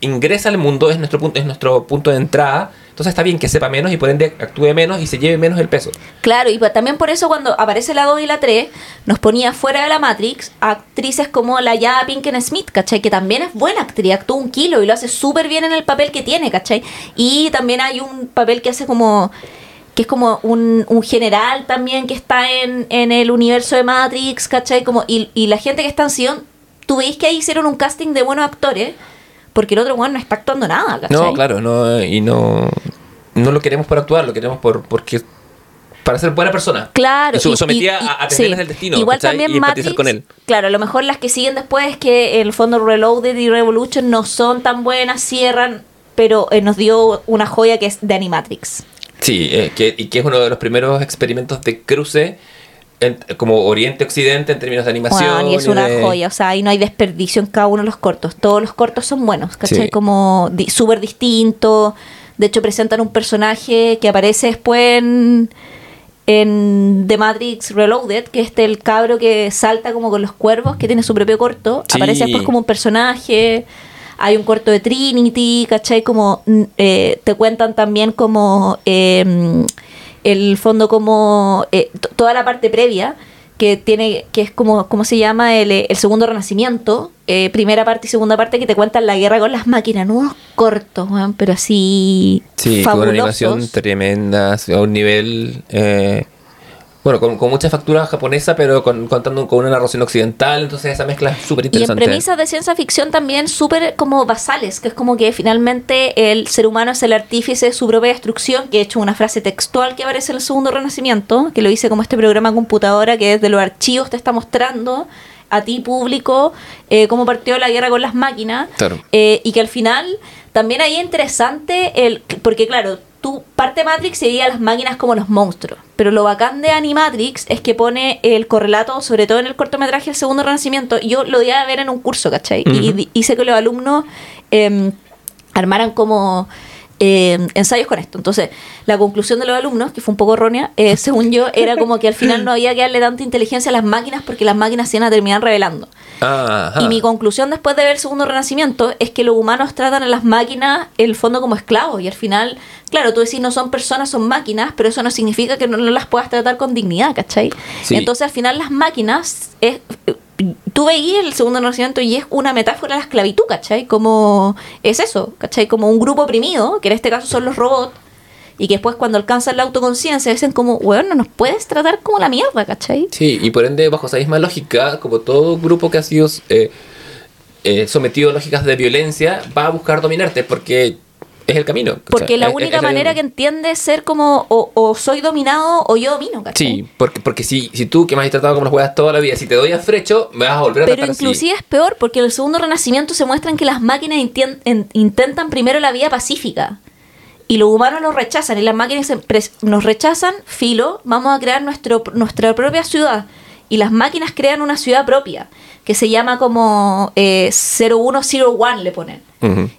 ingresa al mundo, es nuestro punto, es nuestro punto de entrada. Entonces está bien que sepa menos y por ende actúe menos y se lleve menos el peso. Claro, y también por eso cuando aparece la 2 y la 3, nos ponía fuera de la Matrix actrices como la ya Pinkett Smith, ¿cachai? Que también es buena actriz, actúa un kilo y lo hace súper bien en el papel que tiene, ¿cachai? Y también hay un papel que hace como que es como un, un general también que está en, en el universo de Matrix, ¿cachai? Como, y, y la gente que está en Sion, tú veis que ahí hicieron un casting de buenos actores, porque el otro weón no está actuando nada, ¿cachai? No, claro, no, y no, no lo queremos por actuar, lo queremos por porque para ser buena persona. Claro. Y sometida y- y- a, a tendencias del destino. Igual ¿cachai? también y Matrix, con él. Claro, a lo mejor las que siguen después es que el fondo Reloaded y Revolution no son tan buenas, cierran, pero eh, nos dio una joya que es de Animatrix. Sí, eh, que, y que es uno de los primeros experimentos de cruce en- como Oriente-Occidente en términos de animación. Bueno, y es una de- joya, o sea, ahí no hay desperdicio en cada uno de los cortos. Todos los cortos son buenos, ¿cachai? Sí. Como di- súper distintos. De hecho, presentan un personaje que aparece después en, en The Matrix Reloaded, que es este, el cabro que salta como con los cuervos, que tiene su propio corto. Sí. Aparece después como un personaje. Hay un corto de Trinity, ¿cachai? Como eh, te cuentan también como eh, el fondo como eh, toda la parte previa que tiene que es como cómo se llama el, eh, el segundo renacimiento eh, primera parte y segunda parte que te cuentan la guerra con las máquinas. Unos cortos weón, pero así Sí, con una animación tremenda, a un nivel... eh, bueno, con, con mucha factura japonesa, pero con, contando con una narración occidental, entonces esa mezcla es súper y en interesante. premisas de ciencia ficción también súper como basales, que es como que finalmente el ser humano es el artífice de su propia destrucción, que he hecho una frase textual que aparece en el segundo renacimiento, que lo hice como este programa computadora que desde los archivos te está mostrando a ti público eh, cómo partió la guerra con las máquinas Claro. eh, y que al final también ahí es interesante el porque claro tú parte Matrix y veía a las máquinas como los monstruos pero lo bacán de Animatrix es que pone el correlato sobre todo en el cortometraje El Segundo Renacimiento yo lo iba a ver en un curso ¿cachai? y hice que los alumnos em, armaran como eh, ensayos con esto. Entonces, la conclusión de los alumnos, que fue un poco errónea, eh, <laughs> según yo, era como que al final no había que darle tanta inteligencia a las máquinas porque las máquinas se iban a terminar revelando. Ajá. Y mi conclusión después de ver el segundo renacimiento es que los humanos tratan a las máquinas en el fondo como esclavos y al final, claro, tú decís no son personas, son máquinas, pero eso no significa que no, no las puedas tratar con dignidad, ¿cachai? Sí. Entonces al final las máquinas, es, tú veías el segundo renacimiento y es una metáfora de la esclavitud, ¿cachai? Como es eso, ¿cachai? Como un grupo oprimido, que en este caso son los robots, y que después cuando alcanzan la autoconciencia dicen como, weón, no nos puedes tratar como la mierda, ¿cachai? Sí, y por ende, bajo esa misma lógica, como todo grupo que ha sido eh, eh, sometido a lógicas de violencia, va a buscar dominarte, porque es el camino. O Porque sea, la única es manera que entiende es ser como o, o soy dominado o yo domino, ¿cachai? Sí, porque, porque si, si tú que me has tratado como las juegas toda la vida, si te doy a frecho, me vas a volver a Pero tratar así. inclusive es peor porque en el segundo renacimiento se muestran que las máquinas en- intentan primero la vía pacífica y los humanos los rechazan y las máquinas nos rechazan, filo, vamos a crear nuestro, nuestra propia ciudad y las máquinas crean una ciudad propia que se llama como eh, 0101 le ponen.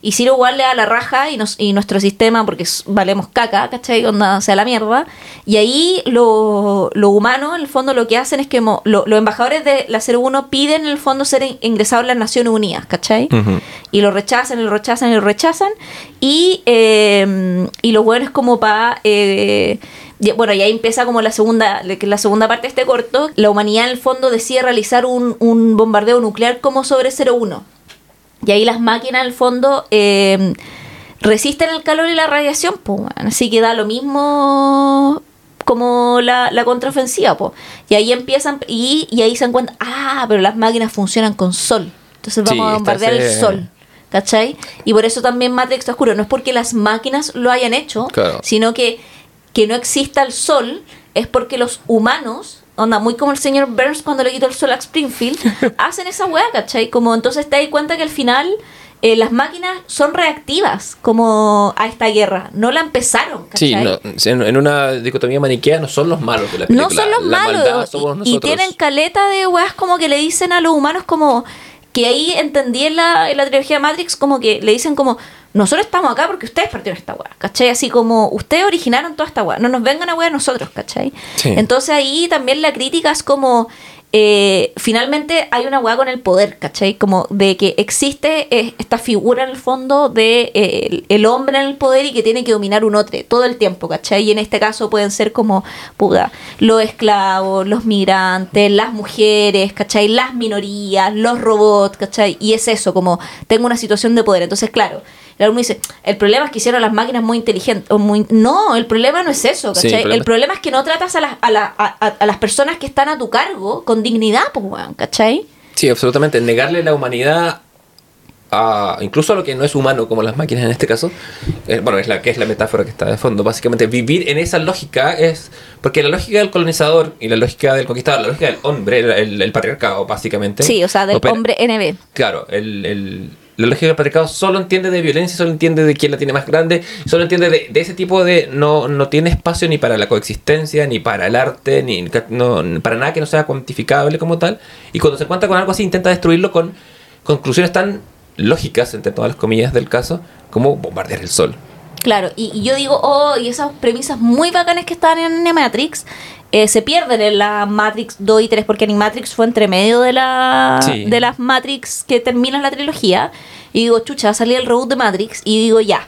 Y Zero One le da la raja y, nos, y nuestro sistema, porque valemos caca, ¿cachai? Onda, sea la mierda. Y ahí lo, lo humano, en el fondo, lo que hacen es que mo- lo- los embajadores de la 01 piden, en el fondo, ser in- ingresados en las Naciones Unidas, ¿cachai? Y lo rechazan, y lo rechazan, y lo rechazan. Y, eh, y lo bueno es como para... bueno, y ahí empieza como la segunda, la- que la segunda parte de este corto. La humanidad, en el fondo, decide realizar un, un bombardeo nuclear como sobre 01. Y ahí las máquinas, al fondo, eh, resisten el calor y la radiación, pues, bueno, así que da lo mismo como la, la contraofensiva, pues. Y ahí empiezan, y, y ahí se encuentran, ah, pero las máquinas funcionan con sol. Entonces Sí, vamos a bombardear el sol. ¿Cachai? Y por eso también Matrix está oscuro. No es porque las máquinas lo hayan hecho, Claro. sino que que no exista el sol es porque los humanos, onda, muy como el señor Burns cuando le quitó el sol a Springfield, <laughs> hacen esa weá, ¿cachai? Como entonces te das cuenta que al final eh, las máquinas son reactivas como a esta guerra, no la empezaron, ¿cachai? Sí, no, en, una dicotomía maniquea no son los malos de la película. No son los La malos. somos Y, y tienen caleta de weas como que le dicen a los humanos como que ahí entendí en la, en la trilogía Matrix como que le dicen como nosotros estamos acá porque ustedes partieron esta wea, ¿cachai? Así como ustedes originaron toda esta wea, no nos vengan a wea nosotros, ¿cachai? Sí. Entonces ahí también la crítica es como eh, finalmente hay una hueá con el poder, ¿cachai? Como de que existe eh, esta figura en el fondo de eh, el, hombre en el poder y que tiene que dominar un otro todo el tiempo, ¿cachai? Y en este caso pueden ser como, puta, los esclavos, los migrantes, las mujeres, ¿cachai? Las minorías, los robots, ¿cachai? Y es eso, como tengo una situación de poder. Entonces, claro, el alumno dice, el problema es que hicieron las máquinas muy inteligentes. O muy... No, el problema no es eso, Sí, ¿cachai? el problema- el problema es que no tratas a las, a, la- a- a- a las personas que están a tu cargo con dignidad, pues, weón, ¿cachai? Sí, absolutamente. Negarle la humanidad a, incluso a lo que no es humano, como las máquinas en este caso, eh, bueno, es la que es la metáfora que está de fondo. Básicamente, vivir en esa lógica es. Porque la lógica del colonizador y la lógica del conquistador, la lógica del hombre, el, el- el patriarcado, básicamente. Sí, o sea, del opera- hombre NB. Claro, el, el- la lógica del patriarcado solo entiende de violencia, solo entiende de quién la tiene más grande, solo entiende de, ese tipo de... No, no tiene espacio ni para la coexistencia, ni para el arte, ni para nada que no sea cuantificable como tal. Y cuando se encuentra con algo así, intenta destruirlo con conclusiones tan lógicas, entre todas las comillas del caso, como bombardear el sol. Claro, y, y yo digo, oh, y esas premisas muy bacanas que están en Matrix eh, se pierden en la Matrix 2 y 3, porque Animatrix fue entre medio de, la, Sí. de las Matrix que terminan la trilogía. Y digo, chucha, va a salir el reboot de Matrix. Y digo, ya,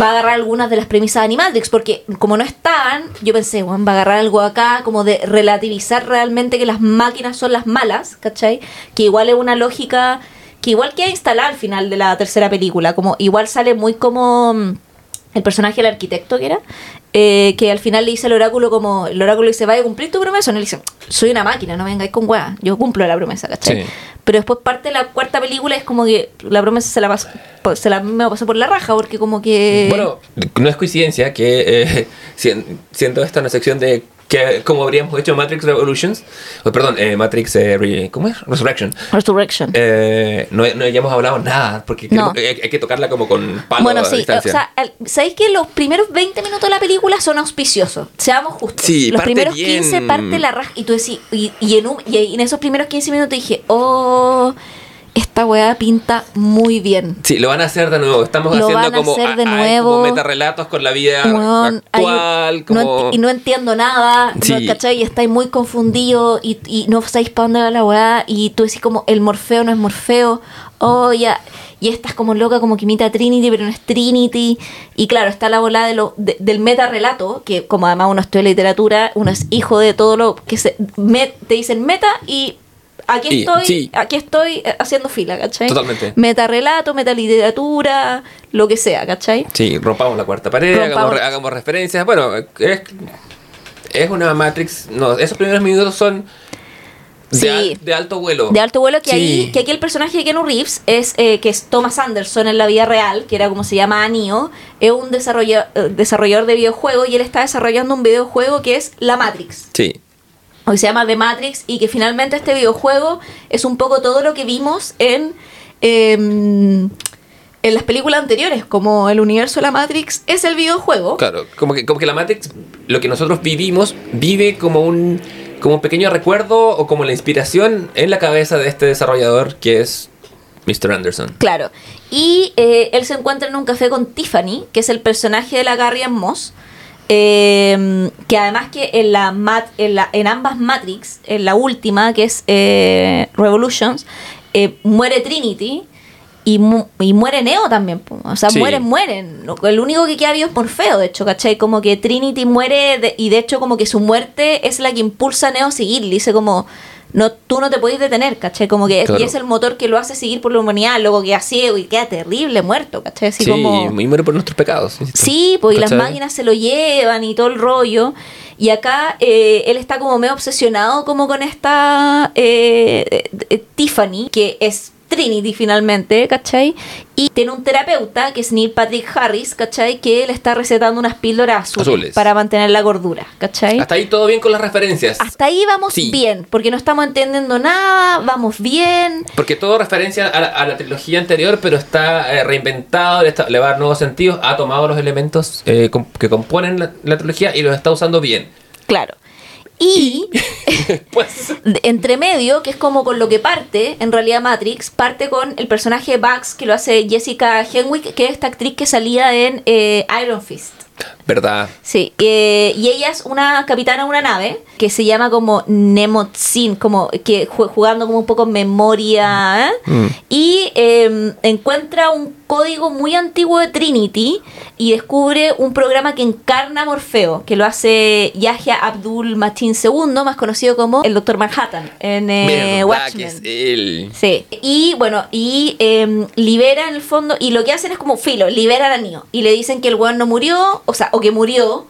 va a agarrar algunas de las premisas de Animatrix, porque como no estaban, yo pensé, bueno, va a agarrar algo acá, como de relativizar realmente que las máquinas son las malas, ¿cachai? Que igual es una lógica que igual queda instalada al final de la tercera película, como igual sale muy como mm, el personaje del arquitecto que era, eh, que al final le dice al oráculo como, el oráculo le dice, vaya a cumplir tu promesa, y él dice, soy una máquina, no vengáis con weá, yo cumplo la promesa, ¿cachai? Sí. Pero después parte de la cuarta película es como que la promesa se la pasó, se la me pasó por la raja, porque como que... Bueno, no es coincidencia que, eh, <laughs> sien- siendo esta una sección de que, como habríamos hecho Matrix Revolutions, o perdón, eh, Matrix, eh, Re- ¿cómo es? Resurrection. Resurrection. Eh, no, no hayamos hablado nada, porque No. hay, hay que tocarla como con palo bueno, a sí, o sea, el- ¿sabéis que los primeros 20 minutos de la película son auspiciosos? Seamos justos. Sí, los parte primeros bien. 15 parte la raja. Y tú decís, y, y en un- y en esos primeros 15 minutos dije, oh, esta weá pinta muy bien. Sí, lo van a hacer de nuevo. Estamos Lo haciendo van a como, hacer de hay nuevo. como metarrelatos con la vida actual. como... y no entiendo nada, Sí. ¿no, ¿cachai? Y estáis muy confundidos y, y no sabéis para dónde va la weá. Y tú decís como, el Morfeo no es Morfeo. Oh, ya. Y estás como loca, como que imita a Trinity, pero no es Trinity. Y claro, está la bola de lo, de- del meta relato, que como además uno estudia literatura, uno es hijo de todo lo que se. te dicen meta y aquí Y- estoy, sí. aquí estoy eh, haciendo fila, ¿cachai? Totalmente. Metarrelato, metaliteratura, lo que sea, ¿cachai? Sí, rompamos la cuarta pared, hagamos, hagamos referencias. Bueno, es, es una Matrix. No, esos primeros minutos son de, Sí. al- de alto vuelo. De alto vuelo que Sí. ahí, que aquí el personaje de Keanu Reeves es eh, que es Thomas Anderson en la vida real, que era como se llama Neo, es un desarrolla- eh, desarrollador de videojuegos y él está desarrollando un videojuego que es La Matrix. Sí. Que se llama The Matrix y que finalmente este videojuego es un poco todo lo que vimos en em, en las películas anteriores como el universo de la Matrix es el videojuego Claro, como que, como que la Matrix, lo que nosotros vivimos, vive como un, como un pequeño recuerdo o como la inspiración en la cabeza de este desarrollador que es Mr. Anderson. claro y eh, él se encuentra en un café con Tiffany que es el personaje de la Carrie Ann Moss em, que además que en la, mat, en la en ambas Matrix en la última que es eh, Revolutions eh, muere Trinity y, mu- y muere Neo también. po. O sea, Sí. mueren, mueren. El único que queda vivo es Morfeo, de hecho, ¿cachai? Como que Trinity muere de- y de hecho como que su muerte es la que impulsa a Neo a seguir. Le dice como, no, tú no te puedes detener, ¿cachai? Como que Claro. y es el motor que lo hace seguir por la humanidad, luego queda ciego y queda terrible muerto, ¿cachai? Así sí, como... y muere por nuestros pecados. insisto. Sí, pues y las máquinas se lo llevan y todo el rollo. Y acá eh, él está como medio obsesionado como con esta eh, eh, Tiffany, que es Trinity finalmente, ¿cachai? Y tiene un terapeuta que es Neil Patrick Harris, ¿cachai? Que le está recetando unas píldoras azules, Azules. para mantener la gordura, ¿cachai? Hasta ahí todo bien con las referencias. Hasta ahí vamos Sí. bien, porque no estamos entendiendo nada, vamos bien. Porque todo referencia a la, a la trilogía anterior, pero está eh, reinventado, le, está- le va a dar nuevos sentidos, ha tomado los elementos eh, que componen la, la trilogía y los está usando bien. Claro. Y <laughs> Pues, entre medio, que es como con lo que parte, en realidad Matrix, parte con el personaje Bugs que lo hace Jessica Henwick, que es esta actriz que salía en eh, Iron Fist. verdad. Sí, eh, y ella es una capitana de una nave que se llama como Nemotsin, como que ju- jugando como un poco en memoria, ¿eh? Mm. y eh, encuentra un código muy antiguo de Trinity y descubre un programa que encarna a Morfeo, que lo hace Yahya Abdul Mateen II, más conocido como el Doctor Manhattan en eh, verdad Watchmen. es él. Sí, y bueno, y eh, libera en el fondo, y lo que hacen es como filo, liberan a Neo, y le dicen que el weón no murió, o sea, o que murió,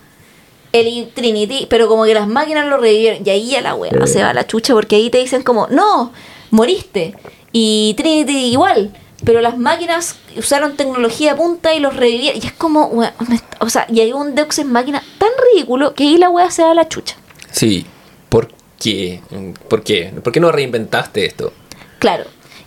el Trinity, pero como que las máquinas lo revivieron, y ahí ya la weá se va a la chucha, porque ahí te dicen como, no, moriste, y Trinity igual, pero las máquinas usaron tecnología punta y los revivieron, y es como, me- o sea, y hay un Deus en máquina tan ridículo que ahí la weá se va a la chucha. Sí. ¿Por qué? ¿Por qué? ¿Por qué no reinventaste esto? Claro.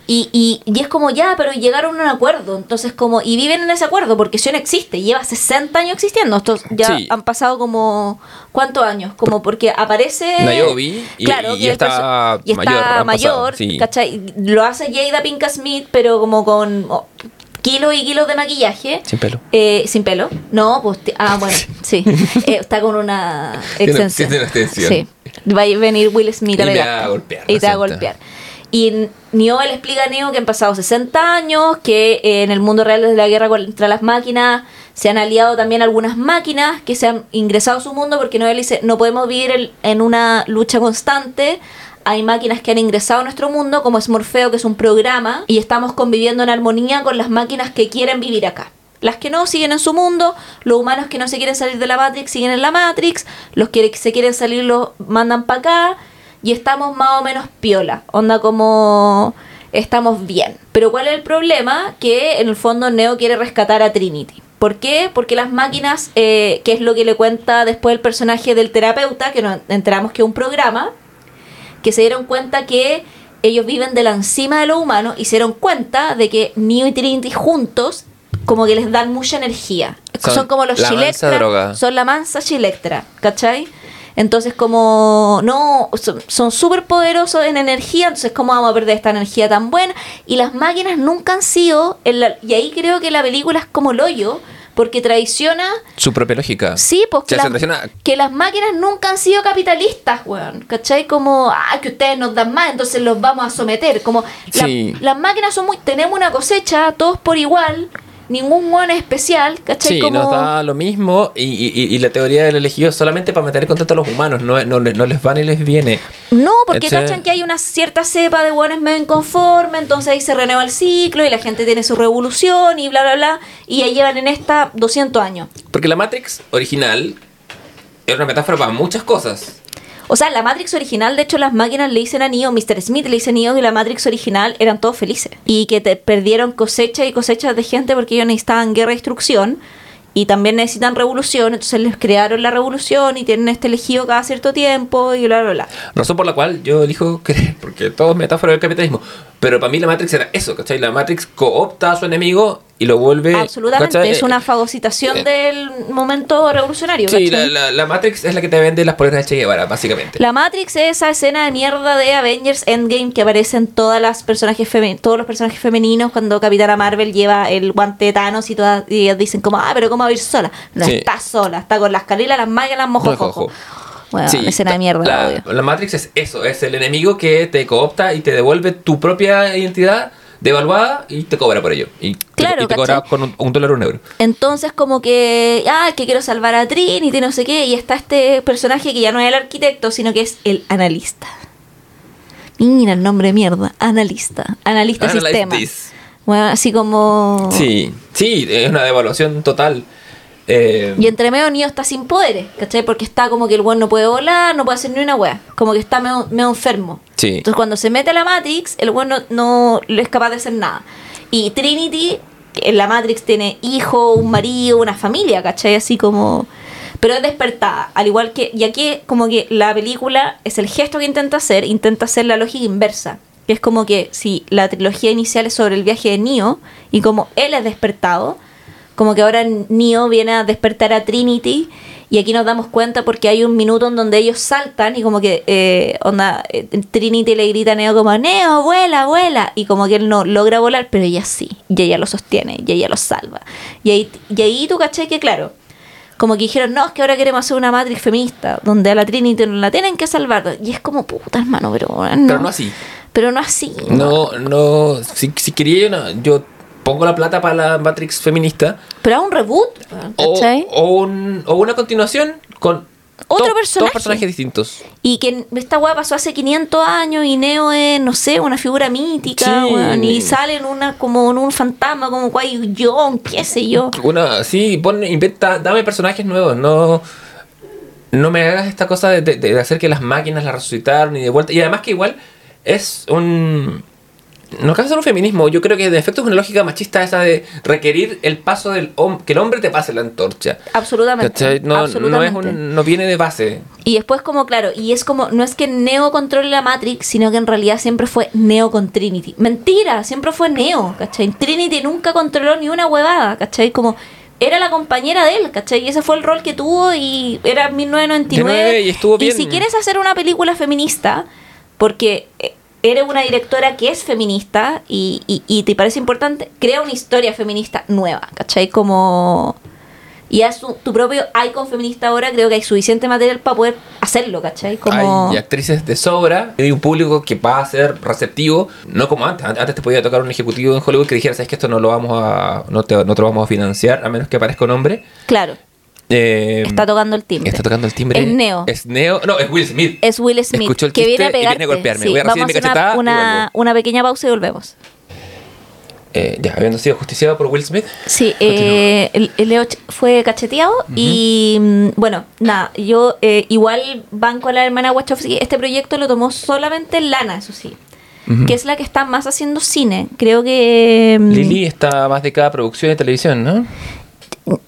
Y, y, y es como ya, pero llegaron a un acuerdo. Entonces, como, y viven en ese acuerdo, porque Sion existe, lleva 60 años existiendo. Estos ya Sí. han pasado como. ¿Cuántos años? Como porque aparece. Niobe y- claro, y está y está mayor, mayor, sí. ¿cachai? Lo hace Jada Pinkett Smith, pero como con oh, kilos y kilos de maquillaje. Sin pelo. Eh, sin pelo. No, pues. Ah, bueno, <laughs> sí. Eh, está con una extensión. tiene una extensión. Sí. Va a venir Will Smith Y a me pegarte. va a golpear, Y te va a golpear. Y Neo le explica a Neo que han pasado 60 años, que en el mundo real desde la guerra contra las máquinas se han aliado también algunas máquinas que se han ingresado a su mundo porque Neo dice no podemos vivir en una lucha constante. Hay máquinas que han ingresado a nuestro mundo, como es Morfeo, que es un programa, y estamos conviviendo en armonía con las máquinas que quieren vivir acá. Las que no siguen en su mundo, los humanos que no se quieren salir de la Matrix siguen en la Matrix, los que se quieren salir los mandan para acá, y estamos más o menos piola. Onda como estamos bien. Pero ¿cuál es el problema? Que en el fondo Neo quiere rescatar a Trinity. ¿Por qué? Porque las máquinas, eh, que es lo que le cuenta después el personaje del terapeuta, que nos enteramos que es un programa, que se dieron cuenta que ellos viven de la encima de lo humano y se dieron cuenta de que Neo y Trinity juntos como que les dan mucha energía. Son, Son como los Chilectra, son la mansa Chilectra, ¿cachai? Entonces como no, son- súper poderosos en energía, entonces cómo vamos a perder esta energía tan buena. Y las máquinas nunca han sido, en la- y ahí creo que la película es como el hoyo, porque traiciona Su propia lógica. Sí, pues que, que las máquinas nunca han sido capitalistas, weón. ¿Cachai? Como, ah, que ustedes nos dan más, entonces los vamos a someter. Como, la- las máquinas son muy. Tenemos una cosecha, todos por igual, ningún one especial, ¿cachai? Sí, como... nos da lo mismo y, y- y la teoría del elegido es solamente para meter contento a los humanos, no, no, no les va ni les viene. No, porque cachan que hay una cierta cepa de buenos medio inconforme, entonces ahí se renueva el ciclo y la gente tiene su revolución y bla, bla, bla, y ya llevan en esta 200 años. Porque la Matrix original era una metáfora para muchas cosas. O sea, la Matrix original, de hecho, las máquinas le dicen a Neo, Mr. Smith le dice a Neo que la Matrix original eran todos felices. Y que te perdieron cosechas y cosechas de gente porque ellos necesitaban guerra y destrucción. Y también necesitan revolución, entonces les crearon la revolución y tienen este elegido cada cierto tiempo y bla, bla, bla. Razón por la cual yo elijo <laughs> creer, porque todo es metáfora del capitalismo. Pero para mí la Matrix era eso, ¿cachai? La Matrix coopta a su enemigo y lo vuelve... Absolutamente, ¿cachai? es una fagocitación eh, del momento revolucionario. Sí, la, ¿cachai? la- la Matrix es la que te vende las poleras de Che Guevara, básicamente. La Matrix es esa escena de mierda de Avengers Endgame que aparecen todas las personajes todos los personajes femeninos cuando Capitana Marvel lleva el guante de Thanos y todas y dicen como, ah, pero ¿cómo va a ir sola? No Sí. está sola, está con las calilas, las magas, las mojojojo. Mojojojo. Bueno, Sí, escena de mierda, la, obvio. la Matrix es eso, es el enemigo que te coopta y te devuelve tu propia identidad devaluada y te cobra por ello. Y te, Claro, y te cobra con un, un dólar o un euro. Entonces como que, ah, que quiero salvar a Trinity, no sé qué, y está este personaje que ya no es el arquitecto, sino que es el analista. Mira el nombre de mierda, analista, analista Analyze sistema. this. Bueno, así como... Sí, sí, es una devaluación total. Eh, Y entre medio Neo está sin poderes, ¿cachai? Porque está como que el weón no puede volar, no puede hacer ni una wea. Como que está medio, medio enfermo. Sí. Entonces cuando se mete a la Matrix, el weón no, no es capaz de hacer nada. Y Trinity, en la Matrix tiene hijo, un marido, una familia, ¿cachai? Así como... Pero es despertada, al igual que... Y aquí como que la película es el gesto que intenta hacer, intenta hacer la lógica inversa. Que es como que si la trilogía inicial es sobre el viaje de Neo y como él es despertado, como que ahora Neo viene a despertar a Trinity y aquí nos damos cuenta porque hay un minuto en donde ellos saltan y como que eh, onda eh, Trinity le grita a Neo como Neo vuela vuela y como que él no logra volar pero ella sí y ella lo sostiene y ella lo salva. Y ahí, y ahí tú caché que claro como que dijeron no es que ahora queremos hacer una Matrix feminista donde a la Trinity no la tienen que salvar y es como puta hermano pero bueno, Pero no así. pero no así No, no, si, si quería una- yo pongo la plata para la Matrix feminista pero a un reboot o, o, un- o una continuación con Otro dos- personaje. dos personajes distintos. Y que esta weá pasó hace 500 años y Neo es, no sé, una figura mítica, Sí. weón, y sale en una, como en un fantasma, como Qui Gon, qué sé yo. Una, sí, pon, inventa, dame personajes nuevos, no, no me hagas esta cosa de, de- de hacer que las máquinas la resucitaron y de vuelta. Y además que igual es un... No a ser un feminismo, yo creo que de efecto es una lógica machista esa de requerir el paso del hombre, que el hombre te pase la antorcha. Absolutamente. No, no, es absolutamente. un, no viene de base. Y después como, claro, y es como, no es que Neo controle la Matrix, sino que en realidad siempre fue Neo con Trinity. Mentira, siempre fue Neo, ¿cachai? Trinity nunca controló ni una huevada, ¿cachai? Como era la compañera de él, ¿cachai? Y ese fue el rol que tuvo y era 1999. y estuvo bien. si quieres hacer una película feminista, porque eh, eres una directora que es feminista y, y- y te parece importante, crea una historia feminista nueva, ¿cachai? Como... Y haz tu, tu propio icon feminista ahora, creo que hay suficiente material para poder hacerlo, ¿cachai? Como... Hay actrices de sobra, hay un público que va a ser receptivo, no como antes. Antes te podía tocar un ejecutivo en Hollywood que dijera, sabes que esto no lo vamos a, no te, no te lo vamos a financiar, a menos que aparezca un hombre. Claro, Eh, está tocando el timbre. Está tocando el timbre. Es Neo. Es Neo. No, es Will Smith. Es Will Smith, Escuchó el que viene a y viene a golpearme. Sí, Voy a recibir vamos mi cachetada una, una, pequeña pausa y volvemos. Eh, ya, habiendo sido justiciado por Will Smith. Sí, eh, el, el Leo fue cacheteado y mm, bueno, nada, yo eh, igual banco a la hermana Wachowski, este proyecto lo tomó solamente Lana, eso sí, que es la que está más haciendo cine. Creo que... mm, Lily está más de cada producción de televisión, ¿no?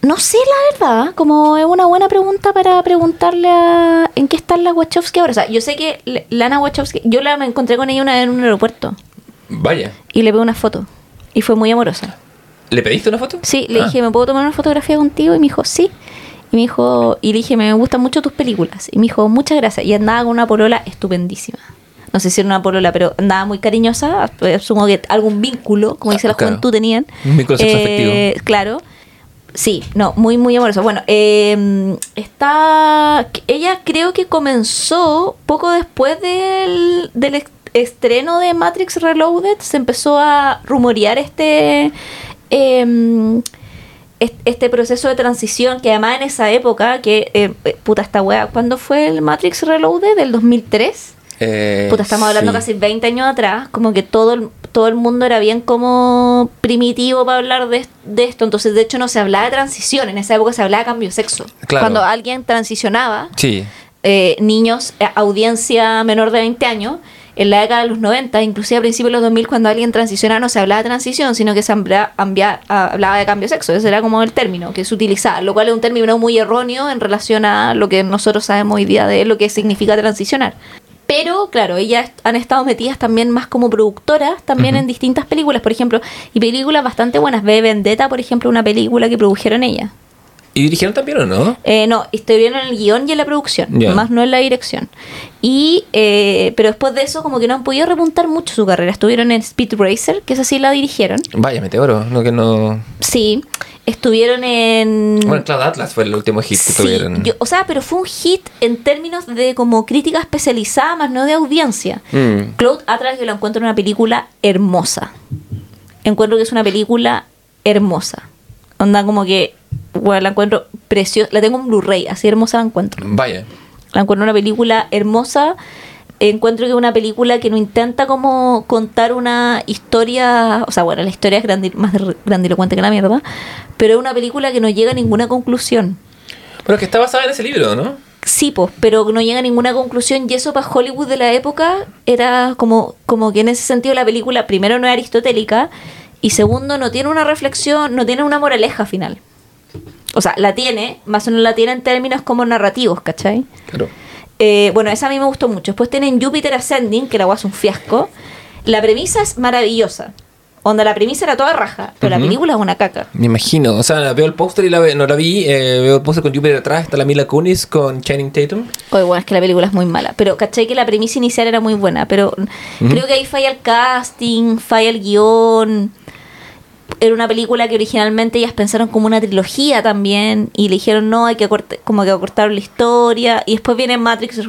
No sé, la verdad, como es una buena pregunta para preguntarle a en qué están las Wachowski ahora. O sea, yo sé que Lana Wachowski, yo la me encontré con ella una vez en un aeropuerto Vaya. y le pedí una foto y fue muy amorosa. ¿Le pediste una foto? Sí, le Ah. dije, ¿me puedo tomar una fotografía contigo? Y me dijo, sí. Y me dijo, y le dije, me gustan mucho tus películas. Y me dijo, muchas gracias. Y andaba con una polola estupendísima. No sé si era una polola, pero andaba muy cariñosa. Asumo que algún vínculo, como dice Ah, la claro. juventud, tenían. Un vínculo sexoafectivo. Eh, Claro. Sí, no, muy, muy amorosa. Bueno, eh, está. Ella creo que comenzó poco después del, del estreno de Matrix Reloaded. Se empezó a rumorear este em, est- este proceso de transición que además en esa época, que, eh, eh, puta esta wea, ¿cuándo fue el Matrix Reloaded? ¿Del 2003? Eh, Puta, estamos hablando sí. casi 20 años atrás, como que todo el, todo el mundo era bien como primitivo para hablar de, de esto, entonces de hecho no se hablaba de transición, en esa época se hablaba de cambio de sexo. Claro. Cuando alguien transicionaba, Sí. eh, niños, eh, audiencia menor de 20 años, en la década de los 90, inclusive a principios de los 2000, cuando alguien transicionaba, no se hablaba de transición, sino que se ah, hablaba de cambio de sexo. Ese era como el término que se utilizaba, lo cual es un término muy erróneo en relación a lo que nosotros sabemos hoy día de lo que significa transicionar. Pero, claro, ellas han estado metidas también más como productoras, también en distintas películas, por ejemplo, y películas bastante buenas. Ve Vendetta, por ejemplo, una película que produjeron ellas. ¿Y dirigieron también o no? Eh, no, estuvieron en el guion y en la producción, Ya. más no en la dirección. Y, eh, pero después de eso, como que no han podido repuntar mucho su carrera. Estuvieron en Speed Racer, que esa sí la dirigieron. Vaya, Meteoro. No, que no... Sí. Estuvieron en. Bueno, Cloud Atlas fue el último hit que Sí, tuvieron. yo- o sea, pero fue un hit en términos de como crítica especializada, más no de audiencia. Mm. Cloud Atlas yo la encuentro una película hermosa. Encuentro que es una película hermosa. Onda como que, bueno, la encuentro preciosa. La tengo en Blu-ray, así hermosa la encuentro. Vaya. La encuentro una película hermosa. Encuentro que es una película que no intenta como contar una historia, o sea, bueno, la historia es grandi- más grandilocuente que la mierda, pero es una película que no llega a ninguna conclusión. Pero que está basada en ese libro, ¿no? Sí, pues, pero no llega a ninguna conclusión y eso para Hollywood de la época era como, como que en ese sentido la película primero no es aristotélica y segundo no tiene una reflexión, no tiene una moraleja final. O sea, la tiene, más o menos la tiene en términos como narrativos, ¿cachai? Claro. Eh, bueno, esa a mí me gustó mucho. Después tienen Jupiter Ascending, que la guasa es un fiasco. La premisa es maravillosa. Onda, la premisa era toda raja, pero la película es una caca. Me imagino. O sea, veo el póster y la ve- no la vi. eh, veo el póster con Jupiter atrás. Está la Mila Kunis con Channing Tatum. Oye, bueno, es que la película es muy mala. Pero caché que la premisa inicial era muy buena. Pero creo que ahí falla el casting, falla el guion. Era una película que originalmente ellas pensaron como una trilogía también. Y le dijeron, no, hay que cortar, como que cortar la historia. Y después viene Matrix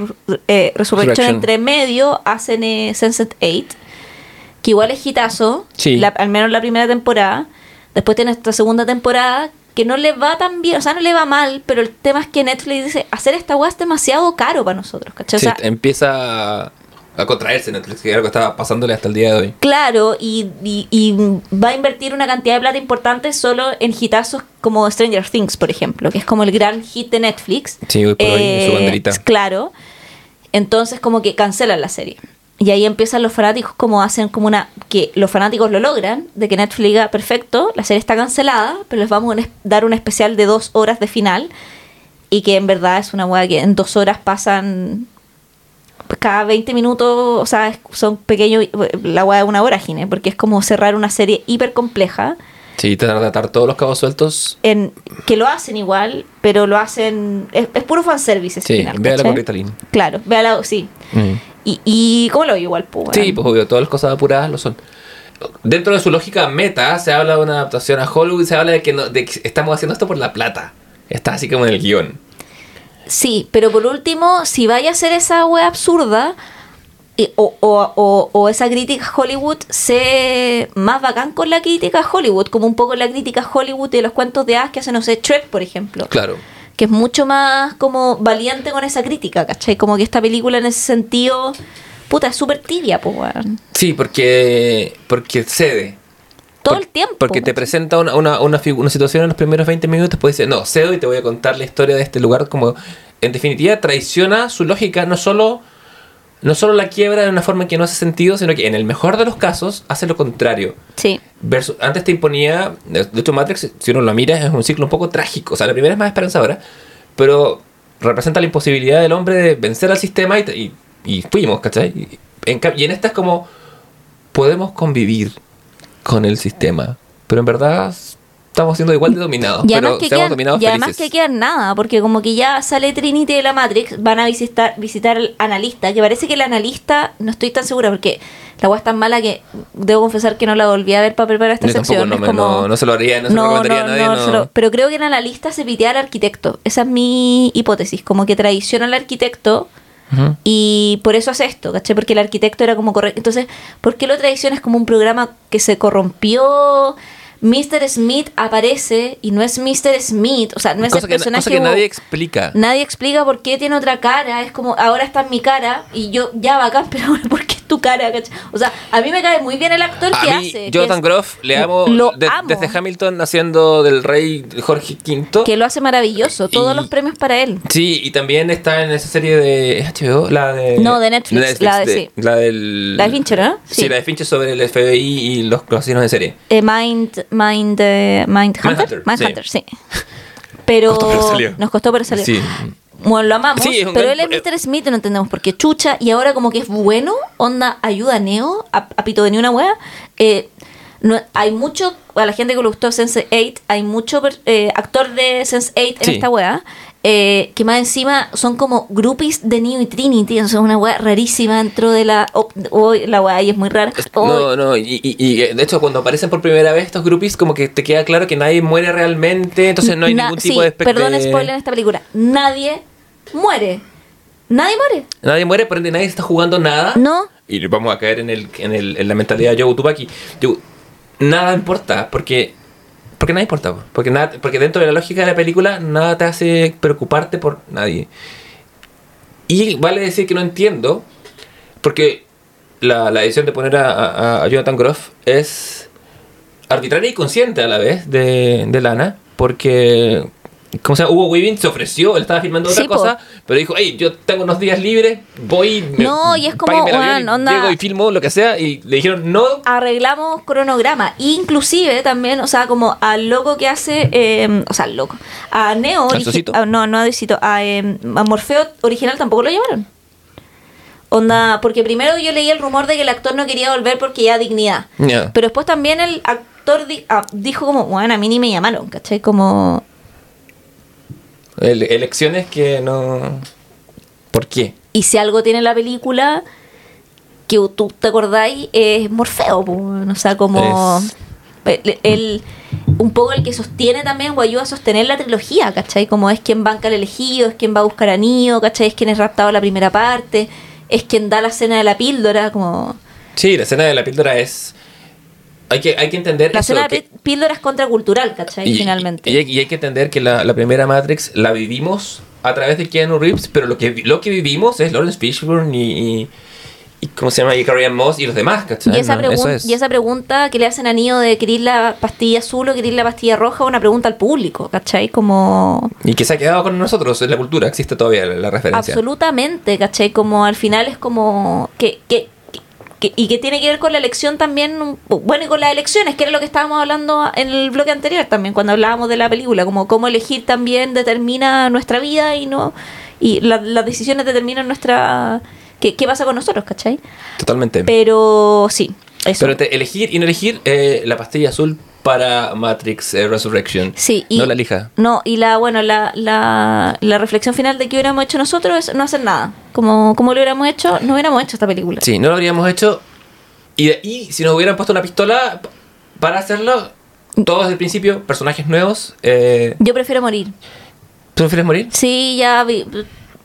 eh, Resurrection entre medio. Hacen eh, Sunset 8. Que igual es hitazo. Sí. la- al menos la primera temporada. Después tiene esta segunda temporada que no le va tan bien, o sea, no le va mal, pero el tema es que Netflix dice, hacer esta weá es demasiado caro para nosotros, ¿cachai? O Sí, sea, empieza a- contraerse Netflix, que es algo que estaba pasándole hasta el día de hoy. claro, y, y- y va a invertir una cantidad de plata importante solo en hitazos como Stranger Things, por ejemplo, que es como el gran hit de Netflix. Eh, Sí, hoy por hoy, su banderita. Claro. Entonces como que cancelan la serie. Y ahí empiezan los fanáticos como hacen como una... que los fanáticos lo logran, de que Netflix diga, perfecto, la serie está cancelada, pero les vamos a dar un especial de dos horas de final. Y que en verdad es una hueá que en dos horas pasan cada 20 minutos, o sea, son pequeños, la hueá de una vorágine, porque es como cerrar una serie hiper compleja, Sí, tratar de atar todos los cabos sueltos. en, que lo hacen igual, pero lo hacen, es, es puro fanservice Sí, final. véala con Ritalin. Claro, véala, sí. Mm. Y, y ¿cómo lo veo igual? Pues, Sí, pues obvio, todas las cosas apuradas lo son. Dentro de su lógica meta, se habla de una adaptación a Hollywood, se habla de que, no- de que estamos haciendo esto por la plata. Está así como en el guion. Sí, pero por último, si vaya a ser esa wea absurda, y- o, o, o, o esa crítica Hollywood, sé más bacán con la crítica Hollywood, como un poco la crítica Hollywood de los cuentos de hadas que hacen, no sé, Shrek, por ejemplo. Claro. Que es mucho más como valiente con esa crítica, ¿cachai? Como que esta película en ese sentido, puta, es súper tibia, pues. Sí, porque, porque cede. Todo Por- el tiempo. Porque te presenta una, una, una, situación en los primeros 20 minutos, después dice, no, cedo y te voy a contar la historia de este lugar. Como, en definitiva, traiciona su lógica, no solo, no solo la quiebra de una forma que no hace sentido, sino que en el mejor de los casos hace lo contrario. Sí, Versus- antes te imponía, de hecho Matrix, si uno lo mira, es un ciclo un poco trágico. O sea, la primera es más esperanzadora, pero representa la imposibilidad del hombre de vencer al sistema y, y, y fuimos, ¿cachai? Y en, y en esta es como, podemos convivir con el sistema, pero en verdad estamos siendo igual de dominados, Y pero además, que quedan, dominados y además felices. que quedan nada, porque como que ya sale Trinity de la Matrix, van a visitar, visitar al analista, que parece que el analista, no estoy tan segura, porque la agua es tan mala que debo confesar que no la volví a ver para preparar esta Yo tampoco sección. no, es como- no, no se lo haría, no se lo recomendaría a nadie. no, no. se lo- pero creo que el analista se pitea al arquitecto. Esa es mi hipótesis, como que traiciona al arquitecto Y por eso hace esto, ¿cachai? Porque el arquitecto era como correcto. Entonces, ¿por qué lo traicionas como un programa que se corrompió? Mr. Smith aparece y no es Mr. Smith, o sea, no es cosa el que, personaje cosa que nadie explica. Nadie explica por qué tiene otra cara. Es como, ahora está en mi cara y yo, ya bacán, <laughs> pero ahora, ¿por qué es tu cara? ¿cachai? O sea, a mí me cae muy bien el actor A que mí, hace. que Jonathan Groff, le amo, Lo de- amo. desde Hamilton haciendo del rey Jorge V. Que lo hace maravilloso. Todos Y- los premios para él. Sí, y también está en esa serie de ¿es HBO, la de No, de Netflix, la de- sí. la del La de Fincher, ¿no? Sí. Sí. la de Fincher sobre el FBI y los asesinos en serie. Eh, Mind, Mind, eh, Mind Hunter. Mindhunter, Mindhunter, sí. <laughs> Pero Costó, pero salió. nos costó, pero salió. Sí. Bueno, lo amamos, Sí, es un pero gran- él es Mr. Smith y no entendemos por qué chucha y ahora como que es bueno, onda, ayuda a Neo, a, a Pito de ni una wea. Eh, no, hay mucho, a la gente que le gustó Sense 8, hay mucho per- eh, actor de Sense 8 en Sí. esta wea, eh, que más encima son como groupies de Neo y Trinity, o sea, una wea rarísima dentro de la... oh, oh, la ahí es muy rara. Oh, No, no, y, y- y, eh, de hecho cuando aparecen por primera vez estos groupies como que te queda claro que nadie muere realmente, entonces no hay na- ningún tipo sí, de perdón, spoiler en esta película. Nadie muere. Nadie muere. Nadie muere, por ende nadie está jugando nada. No. Y vamos a caer en, el, en, el, en la mentalidad de Joe Tupaki. Yo, nada importa, porque. Porque nada importa. po. Porque, nada, porque dentro de la lógica de la película, nada te hace preocuparte por nadie. Y vale decir que no entiendo, porque la, decisión de poner a, Jonathan Groff es arbitraria y consciente a la vez de Lana, porque. Como sea, Hugo Weaving se ofreció, él estaba filmando otra Sí, po. cosa, pero dijo, hey, yo tengo unos días libres, voy, me- No, y es como, avión weón, onda- llego y filmo lo que sea, y le dijeron, no, arreglamos cronograma. Inclusive también, o sea, como al loco que hace, eh, o sea, al loco, a Neo, a- no, no a Diosito, a, eh, a Morfeo original tampoco lo llevaron. Onda, porque primero yo leí el rumor de que el actor no quería volver porque ya dignidad. Pero después también el actor di- ah, dijo como, bueno, a mí ni me llamaron, ¿cachai? Como, ele- elecciones que no... ¿Por qué? y si algo tiene la película que tú te acordáis es Morfeo, o sea, como Es- el, el- un poco el que sostiene también o ayuda a sostener la trilogía, ¿cachai? Como es quien banca al elegido, es quien va a buscar a Neo, ¿cachai? Es quien es raptado la primera parte, es quien da la cena de la píldora, como Sí, la escena de la píldora es... Hay que, hay que entender la eso, cena de que- pi- píldora es contracultural, ¿cachai? y, Finalmente. Y, hay, y hay que entender que la, la primera Matrix la vivimos a través de Keanu Reeves, pero lo que, lo que vivimos es Lawrence Fishburne y, y, ¿cómo se llama? Y Carrie Moss y los demás, ¿cachai? Y esa, No, eso es. y esa pregunta que le hacen a Neo de querer la pastilla azul o querer la pastilla roja, una pregunta al público, ¿cachai? Como... Y que se ha quedado con nosotros en la cultura, existe todavía la, la referencia. Absolutamente, ¿cachai? Como al final es como que, que, que- y que tiene que ver con la elección también, bueno, y con las elecciones, que era lo que estábamos hablando en el bloque anterior también, cuando hablábamos de la película, como cómo elegir también determina nuestra vida y no y la- las decisiones determinan nuestra... ¿Qué, qué pasa con nosotros, cachai? Totalmente. Pero sí, eso. Pero elegir y no elegir, eh, la pastilla azul para Matrix eh, Resurrection. Sí, y, No la elija. No, y la, bueno, la, la, la reflexión final de que hubiéramos hecho nosotros es no hacer nada. Como, como lo hubiéramos hecho, no hubiéramos hecho esta película. Sí, no lo habríamos hecho. Y, de- y si nos hubieran puesto una pistola para hacerlo, todos desde el principio, personajes nuevos. Eh, Yo prefiero morir. ¿Tú prefieres morir? Sí, ya vi.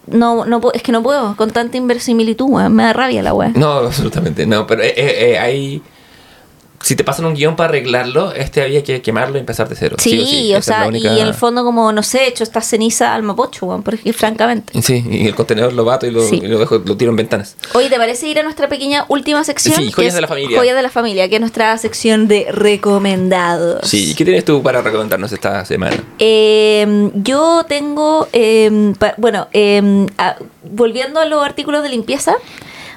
No, no, es que no puedo con tanta inverosimilitud. Me da rabia la weá. No, <laughs> absolutamente no. Pero eh, eh, eh, hay. Si te pasan un guion para arreglarlo, este había que quemarlo y empezar de cero. Sí, o sí. sea, única- y en el fondo, como no sé, hecho esta ceniza al mapocho, weón, porque francamente. Sí, y el contenedor lo bato y lo, Sí. y lo dejo, lo tiro en ventanas. Oye, ¿te parece ir a nuestra pequeña última sección? Sí, joyas de la familia. Joyas de la familia, que es nuestra sección de recomendados. Sí, ¿y qué tienes tú para recomendarnos esta semana? Eh, yo tengo, eh, pa- bueno, eh, a- volviendo a los artículos de limpieza,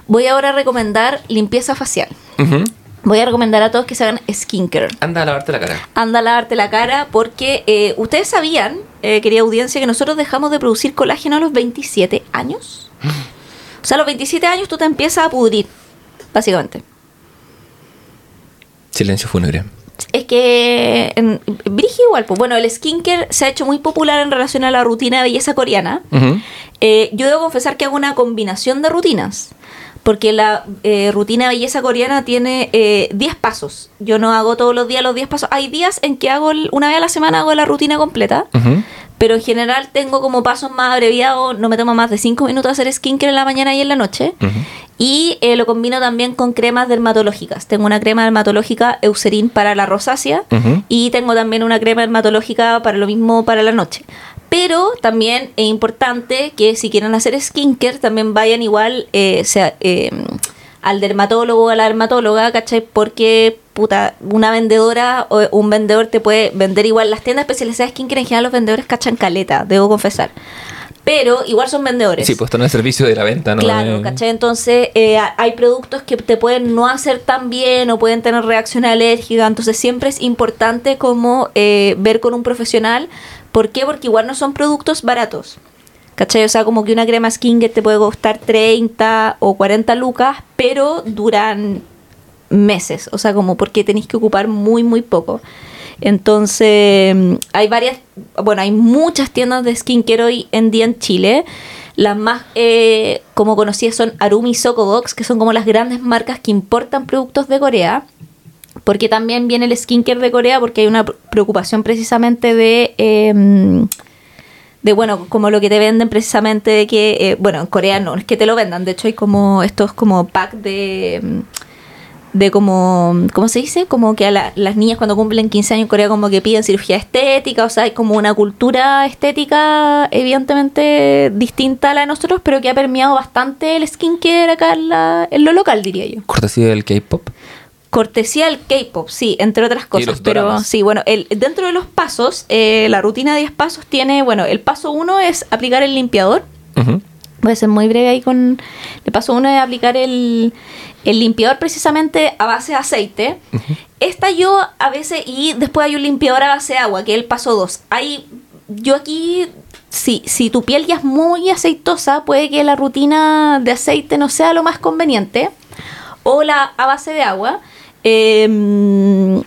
voy ahora a recomendar limpieza facial. Ujú. Voy a recomendar a todos que se hagan skincare. Anda a lavarte la cara. Anda a lavarte la cara porque eh, ustedes sabían, eh, querida audiencia, que nosotros dejamos de producir colágeno a los 27 años. O sea, a los 27 años tú te empiezas a pudrir, básicamente. Silencio fúnebre. Es que en Brigi igual, pues bueno, el skincare se ha hecho muy popular en relación a la rutina de belleza coreana. Ujú. Eh, yo debo confesar que hago una combinación de rutinas. Porque la eh, rutina de belleza coreana tiene eh, 10 pasos. Yo no hago todos los días los 10 pasos. Hay días en que hago el- una vez a la semana hago la rutina completa. Pero en general tengo como pasos más abreviados, no me toma más de 5 minutos hacer skincare en la mañana y en la noche. Y eh, lo combino también con cremas dermatológicas. Tengo una crema dermatológica Eucerin para la rosácea y tengo también una crema dermatológica para lo mismo para la noche. Pero también es importante que si quieren hacer skincare también vayan igual eh, sea, eh, al dermatólogo o a la dermatóloga, ¿cachai? Porque, puta, una vendedora o un vendedor te puede vender igual. Las tiendas especializadas de skincare en general los vendedores cachan caleta, debo confesar. Pero igual son vendedores. Sí, pues están en el servicio de la venta, ¿no? Claro, Eh, ¿cachai? Entonces eh, hay productos que te pueden no hacer tan bien o pueden tener reacción alérgica, entonces siempre es importante como eh, ver con un profesional. ¿Por qué? Porque igual no son productos baratos. ¿Cachai? O sea, como que una crema skincare te puede costar 30 o 40 lucas, pero duran meses. O sea, como porque tenéis que ocupar muy, muy poco. Entonces, hay varias, bueno, hay muchas tiendas de skincare hoy en día en Chile. Las más eh, como conocidas son Arumi y Socobox, que son como las grandes marcas que importan productos de Corea. Porque también viene el skincare de Corea, porque hay una pre- preocupación precisamente de, eh, de, bueno, como lo que te venden precisamente de que, eh, bueno, en Corea no es que te lo vendan, de hecho hay como estos como pack de, de como, ¿cómo se dice? Como que a la- las niñas cuando cumplen 15 años en Corea como que piden cirugía estética, o sea, hay como una cultura estética evidentemente distinta a la de nosotros, pero que ha permeado bastante el skincare acá en, la- en lo local, diría yo. Cortesía del K-pop. Cortesía del K-pop, sí, entre otras cosas. Pero doramas. sí, bueno, el, dentro de los pasos, eh, la rutina de 10 pasos tiene, bueno, el paso uno es aplicar el limpiador. Ujú. Voy a ser muy breve ahí con. El paso uno es aplicar el, el limpiador precisamente a base de aceite. Esta yo a veces. Y después hay un limpiador a base de agua, que es el paso 2. Hay. Yo aquí. Si, si tu piel ya es muy aceitosa, puede que la rutina de aceite no sea lo más conveniente. O la a base de agua. Em,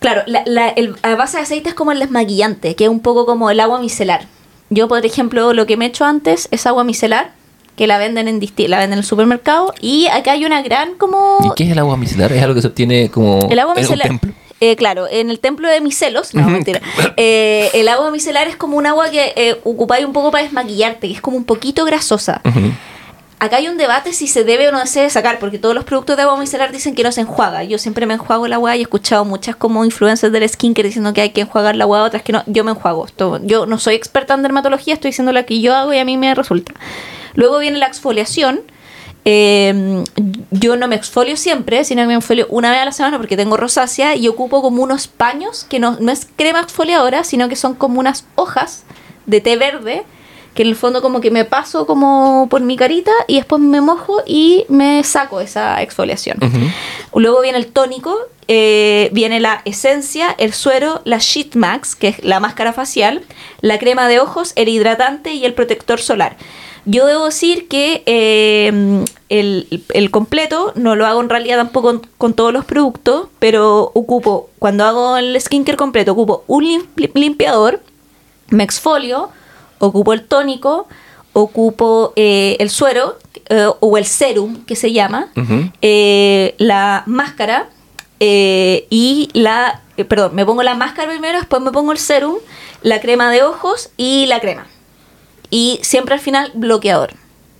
Claro, la, la- el, base de aceite es como el desmaquillante, que es un poco como el agua micelar. Yo, por ejemplo, lo que me he hecho antes es agua micelar, que la venden en la venden en el supermercado, y acá hay una gran como... ¿Y qué es el agua micelar? Es algo que se obtiene como El agua en un micelar. templo. eh, claro, en el templo de micelos, no, mentira. Eh, el agua micelar es como un agua que eh, ocupáis un poco para desmaquillarte, que es como un poquito grasosa. Acá hay un debate si se debe o no se debe sacar, porque todos los productos de agua micelar dicen que no se enjuaga. Yo siempre me enjuago el agua y he escuchado muchas como influencers del skincare diciendo que hay que enjuagar la agua, otras que no. Yo me enjuago. Yo no soy experta en dermatología, estoy diciendo lo que yo hago y a mí me resulta. Luego viene la exfoliación. Eh, yo no me exfolio siempre, sino que me exfolio una vez a la semana porque tengo rosácea y ocupo como unos paños que no, no es crema exfoliadora, sino que son como unas hojas de té verde que en el fondo como que me paso como por mi carita y después me mojo y me saco esa exfoliación. Luego viene el tónico, eh, viene la esencia, el suero, la Sheet Max, que es la máscara facial, la crema de ojos, el hidratante y el protector solar. Yo debo decir que eh, el, el completo no lo hago en realidad tampoco con, con todos los productos, pero ocupo, cuando hago el skincare completo, ocupo un lim- limpiador, me exfolio, ocupo el tónico, ocupo eh, el suero eh, o el serum que se llama, eh, la máscara eh, y la, perdón, me pongo la máscara primero, después me pongo el serum, la crema de ojos y la crema. Y siempre al final bloqueador.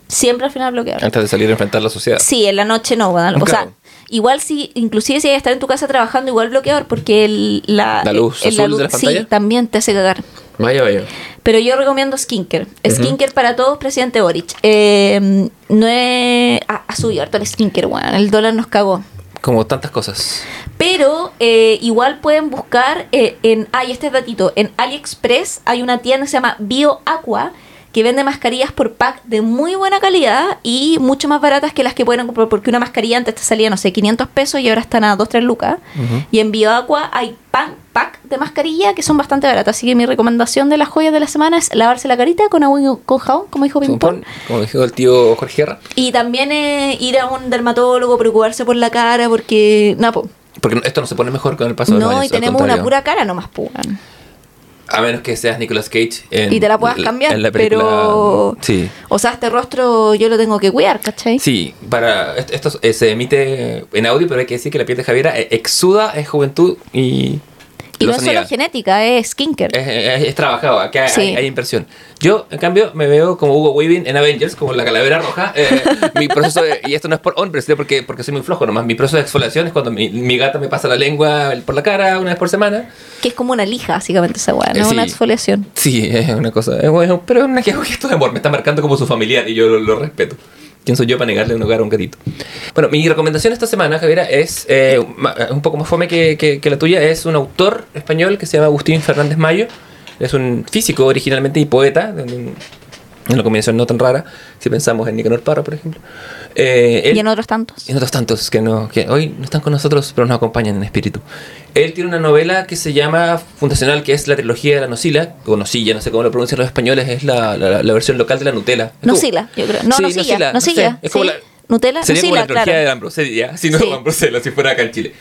Siempre al final bloqueador. Antes de salir a enfrentar la sociedad. Sí, en la noche no. O sea, igual si, inclusive si hay que estar en tu casa trabajando, igual bloqueador, porque el, la, ¿La luz el- azul de la Sí, pantalla? también te hace cagar. Vaya, vaya. Pero yo recomiendo skincare. Skincare para todos, presidente Boric. Eh, no es... Ha, ha subido harto el skincare, weón. El dólar nos cagó. Como tantas cosas. Pero eh, igual pueden buscar eh, en... Ay, este datito. En AliExpress hay una tienda que se llama BioAqua que vende mascarillas por pack de muy buena calidad y mucho más baratas que las que pueden comprar porque una mascarilla antes te salía, no sé, 500 pesos y ahora están a 2, 3 lucas. Y en BioAqua hay pan, pack de mascarilla que son bastante baratas. Así que mi recomendación de las joyas de la semana es lavarse la carita con agua y con jabón, como dijo Ping Pong. Como dijo el tío Jorge Guerra. Y también eh, ir a un dermatólogo, preocuparse por la cara, porque. No, po. Porque esto no se pone mejor con el paso de los no años, y al tenemos una pura cara nomás, pues. A menos que seas Nicolas Cage. en Y te la puedas cambiar, en la película- pero. Sí. O sea, este rostro yo lo tengo que cuidar, ¿cachai? Sí, para esto, esto, eh, se emite en audio, pero hay que decir que la piel de Javiera eh, exuda en juventud y Y no es solo genética, es skincare. Es, es- es trabajado, acá hay- Sí. hay, hay inversión. Yo, en cambio, me veo como Hugo Weaving en Avengers, como la calavera roja. Eh, mi proceso, de- y esto no es por hombres, sino porque, porque soy muy flojo nomás. Mi proceso de exfoliación es cuando mi, mi gata me pasa la lengua por la cara una vez por semana. Que es como una lija, básicamente, esa weá, Eh, no sí. una exfoliación. Sí, es una cosa. es bueno, pero es una que gesto de amor. Me está marcando como su familiar y yo lo, lo respeto. ¿Quién soy yo para negarle un hogar a un gatito? Bueno, mi recomendación esta semana, Javiera, es eh, ma- un poco más fome que, que- que la tuya. Es un autor español que se llama Agustín Fernández Mayo. Es un físico originalmente y poeta. De un- Una combinación no tan rara, si pensamos en Nicanor Parra, por ejemplo. Eh, él- Y en otros tantos. y en otros tantos que, no, que hoy no están con nosotros, pero nos acompañan en espíritu. Él tiene una novela que se llama Fundacional, que es la trilogía de la Nocila, o Nocilla, no sé cómo lo pronuncian los españoles, es la, la- la versión local de la Nutella. Nocila, yo creo. No, Sí, nocilla, Nocilla, nocilla. no sé, es como la- Nutella, Sería como nocilla, la trilogía claro. de Ambroselia, si no Sí. Ambrosela, si fuera acá en Chile.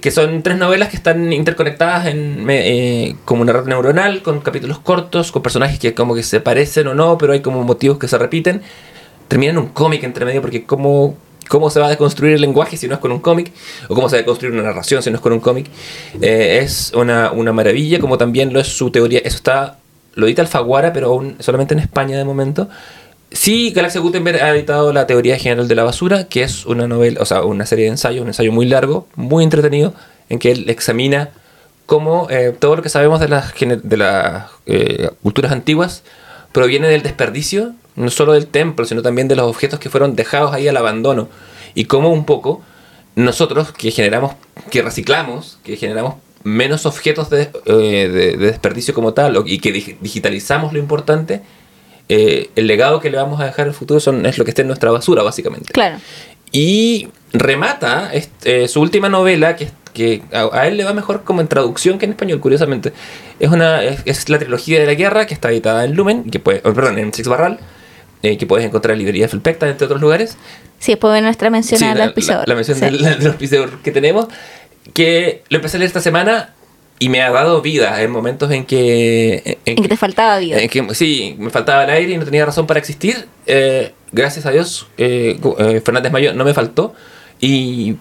Que son tres novelas que están interconectadas en, eh, como una red neuronal, con capítulos cortos, con personajes que como que se parecen o no, pero hay como motivos que se repiten. Termina en un cómic entre medio, porque cómo, cómo se va a deconstruir el lenguaje si no es con un cómic, o cómo se va a construir una narración si no es con un cómic. Eh, es una, una maravilla, como también lo es su teoría. Eso está, lo edita Alfaguara, pero aún solamente en España de momento. Sí, Galaxia Gutenberg ha editado La Teoría General de la Basura, que es una novela, o sea, una serie de ensayos, un ensayo muy largo, muy entretenido, en que él examina cómo eh, todo lo que sabemos de las, de las eh, culturas antiguas proviene del desperdicio, no solo del templo, sino también de los objetos que fueron dejados ahí al abandono. Y cómo un poco nosotros que generamos, que reciclamos, que generamos menos objetos de, eh, de- de desperdicio como tal, y que dig- digitalizamos lo importante, eh, el legado que le vamos a dejar al futuro son, es lo que está en nuestra basura, básicamente. Claro. Y remata este, eh, su última novela, que, que a, a él le va mejor como en traducción que en español, curiosamente. Es, una, es, es la trilogía de la guerra, que está editada en Lumen, que puede, oh, perdón, en Six Barral, eh, que puedes encontrar en librería Felpecta, entre otros lugares. Sí, después ven nuestra mención Sí, al la, auspiciador. la- la mención Sí. del, <laughs> del auspiciador que tenemos, que lo empecé a leer esta semana y me ha dado vida en momentos en que... En que te faltaba vida. en que, sí, me faltaba el aire y no tenía razón para existir. Eh, gracias a Dios, eh, eh, Fernández Mayo no me faltó y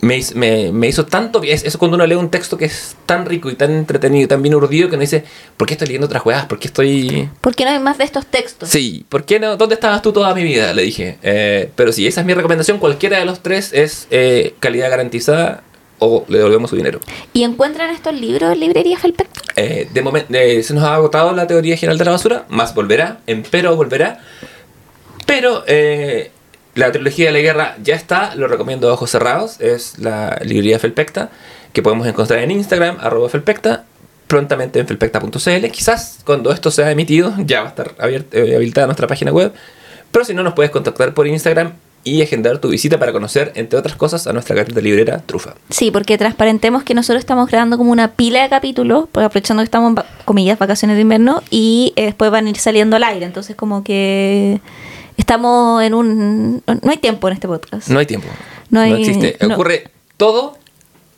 me, me, me hizo tanto bien. Es- Eso cuando uno lee un texto que es tan rico y tan entretenido y tan bien urdido que uno dice, ¿por qué estoy leyendo otras weas? ¿Por qué estoy...? ¿Por qué no hay más de estos textos? Sí, ¿por qué no? ¿Dónde estabas tú toda mi vida? Le dije. Eh, pero sí, esa es mi recomendación. Cualquiera de los tres es eh, calidad garantizada o le devolvemos su dinero. ¿Y encuentran estos libros en librería Felpecta? Eh, de momento se nos ha agotado la teoría general de la basura, más volverá, empero volverá. Pero eh, la trilogía de la guerra ya está, lo recomiendo a ojos cerrados, es la librería Felpecta, que podemos encontrar en Instagram, arroba Felpecta, prontamente en felpecta.cl. Quizás cuando esto sea emitido <laughs> ya va a estar abierta, eh, habilitada nuestra página web, pero si no nos puedes contactar por Instagram y agendar tu visita para conocer, entre otras cosas, a nuestra carta librera Trufa. Sí, porque transparentemos que nosotros estamos grabando como una pila de capítulos, pues aprovechando que estamos en, va- comillas, vacaciones de invierno, y eh, después van a ir saliendo al aire. Entonces, como que estamos en un. No hay tiempo en este podcast. No hay tiempo. No hay- existe. no. Ocurre todo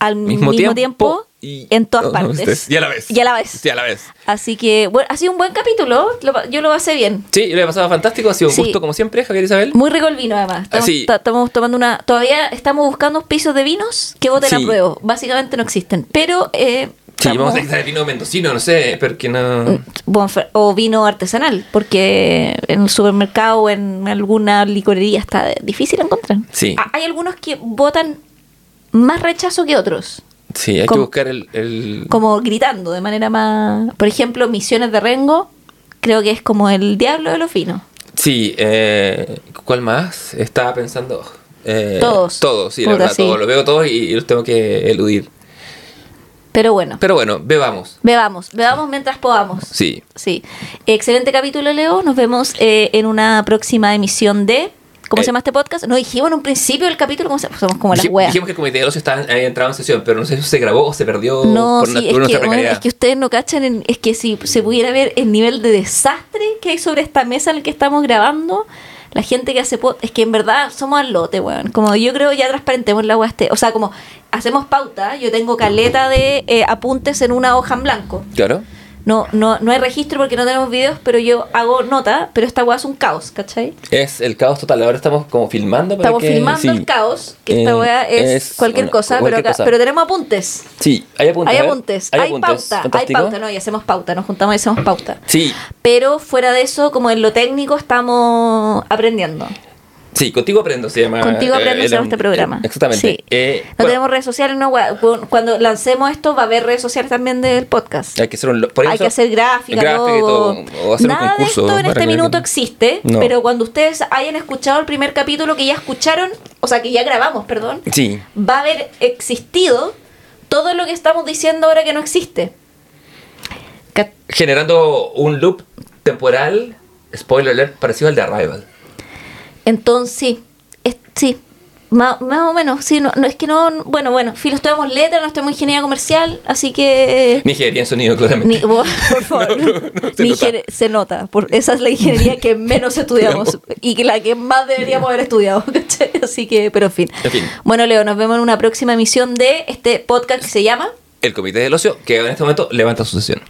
Al mismo, mismo, tiempo, tiempo, y en todas no, partes. ustedes- Y a la vez. Y a la a la vez. Así que, bueno, ha sido un buen capítulo. lo yo lo pasé bien. Sí, lo he pasado fantástico. Ha sido un Sí. gusto, como siempre, Javier Isabel. Muy rico el vino, además. Estamos, sí. ta- estamos tomando una. Todavía estamos buscando pisos de vinos que voten Sí. a prueba. Básicamente no existen. Pero. Eh, Sí, estamos- vamos a necesitar el vino mendocino, no sé, porque no. Fe- o vino artesanal, porque en el supermercado o en alguna licorería está difícil encontrar. Sí. Ah, Hay algunos que votan más rechazo que otros, Sí, hay que buscar el. el- como gritando de manera más... Por ejemplo, Misiones de Rengo, creo que es como el diablo de los finos. Sí, eh, ¿cuál más? Estaba pensando. eh, Todos. Todos, sí, la Puta, verdad, sí. todos. Los veo todos y, y los tengo que eludir. Pero bueno, Pero bueno, bebamos. bebamos, bebamos mientras podamos. Sí. Sí. Excelente capítulo, Leo. Nos vemos eh, en una próxima emisión de... ¿Cómo Eh, se llama este podcast? No dijimos en un principio del capítulo, ¿cómo se Somos como las weas. Dijimos que el comité de ocio había entrado en sesión, pero no sé si se grabó o se perdió No, por sí, es por que, bueno, es que ustedes no cachan, en- es que si se pudiera ver el nivel de desastre que hay sobre esta mesa en la que estamos grabando, la gente que hace pod, es que en verdad somos al lote, weón. Como yo creo ya transparentemos la agua este, o sea, como hacemos pauta, yo tengo caleta de eh, apuntes en una hoja en blanco, Claro. No, no, no hay registro porque no tenemos videos, pero yo hago nota, pero esta weá es un caos, ¿cachai? Es el caos total. Ahora estamos como filmando. para Estamos que- filmando sí. el caos, que esta Eh, weá es, es cualquier una- cosa, cualquier pero, acá- cosa. pero tenemos apuntes. Sí, hay apuntes. Hay apuntes, hay, apuntes. pauta, hay pauta, no, y hacemos pauta, nos juntamos y hacemos pauta. Sí, Pero fuera de eso, como en lo técnico, estamos aprendiendo. Sí, contigo aprendo se llama. Contigo aprendo eh, se llama este programa. Exactamente. Sí. Eh, No bueno, tenemos redes sociales, no, Cuando lancemos esto, va a haber redes sociales también del podcast. Hay que hacer un. lo- por Hay eso- que hacer gráfica, gráfica y logo. todo, o hacer un Nada concurso de esto en este minuto existe, No. pero cuando ustedes hayan escuchado el primer capítulo que ya escucharon, o sea, que ya grabamos, perdón, Sí, va a haber existido todo lo que estamos diciendo ahora que no existe. Generando un loop temporal, spoiler alert, parecido al de Arrival. Entonces, sí, es- sí, más, más o menos, sí, no, no, es que no, bueno, bueno, filo, estudiamos letras, no estudiamos ingeniería comercial, así que... Ni ingeniería en sonido, claramente. Ni, <laughs> por favor, No, no, no, se nota. ingenie- se nota, por, esa es la ingeniería que menos estudiamos <laughs> y que la que más deberíamos haber estudiado, <laughs> ¿cachai? Así que, pero en fin. En fin. Bueno, Leo, nos vemos en una próxima emisión de este podcast que se llama... El comité del ocio, que en este momento levanta su sesión.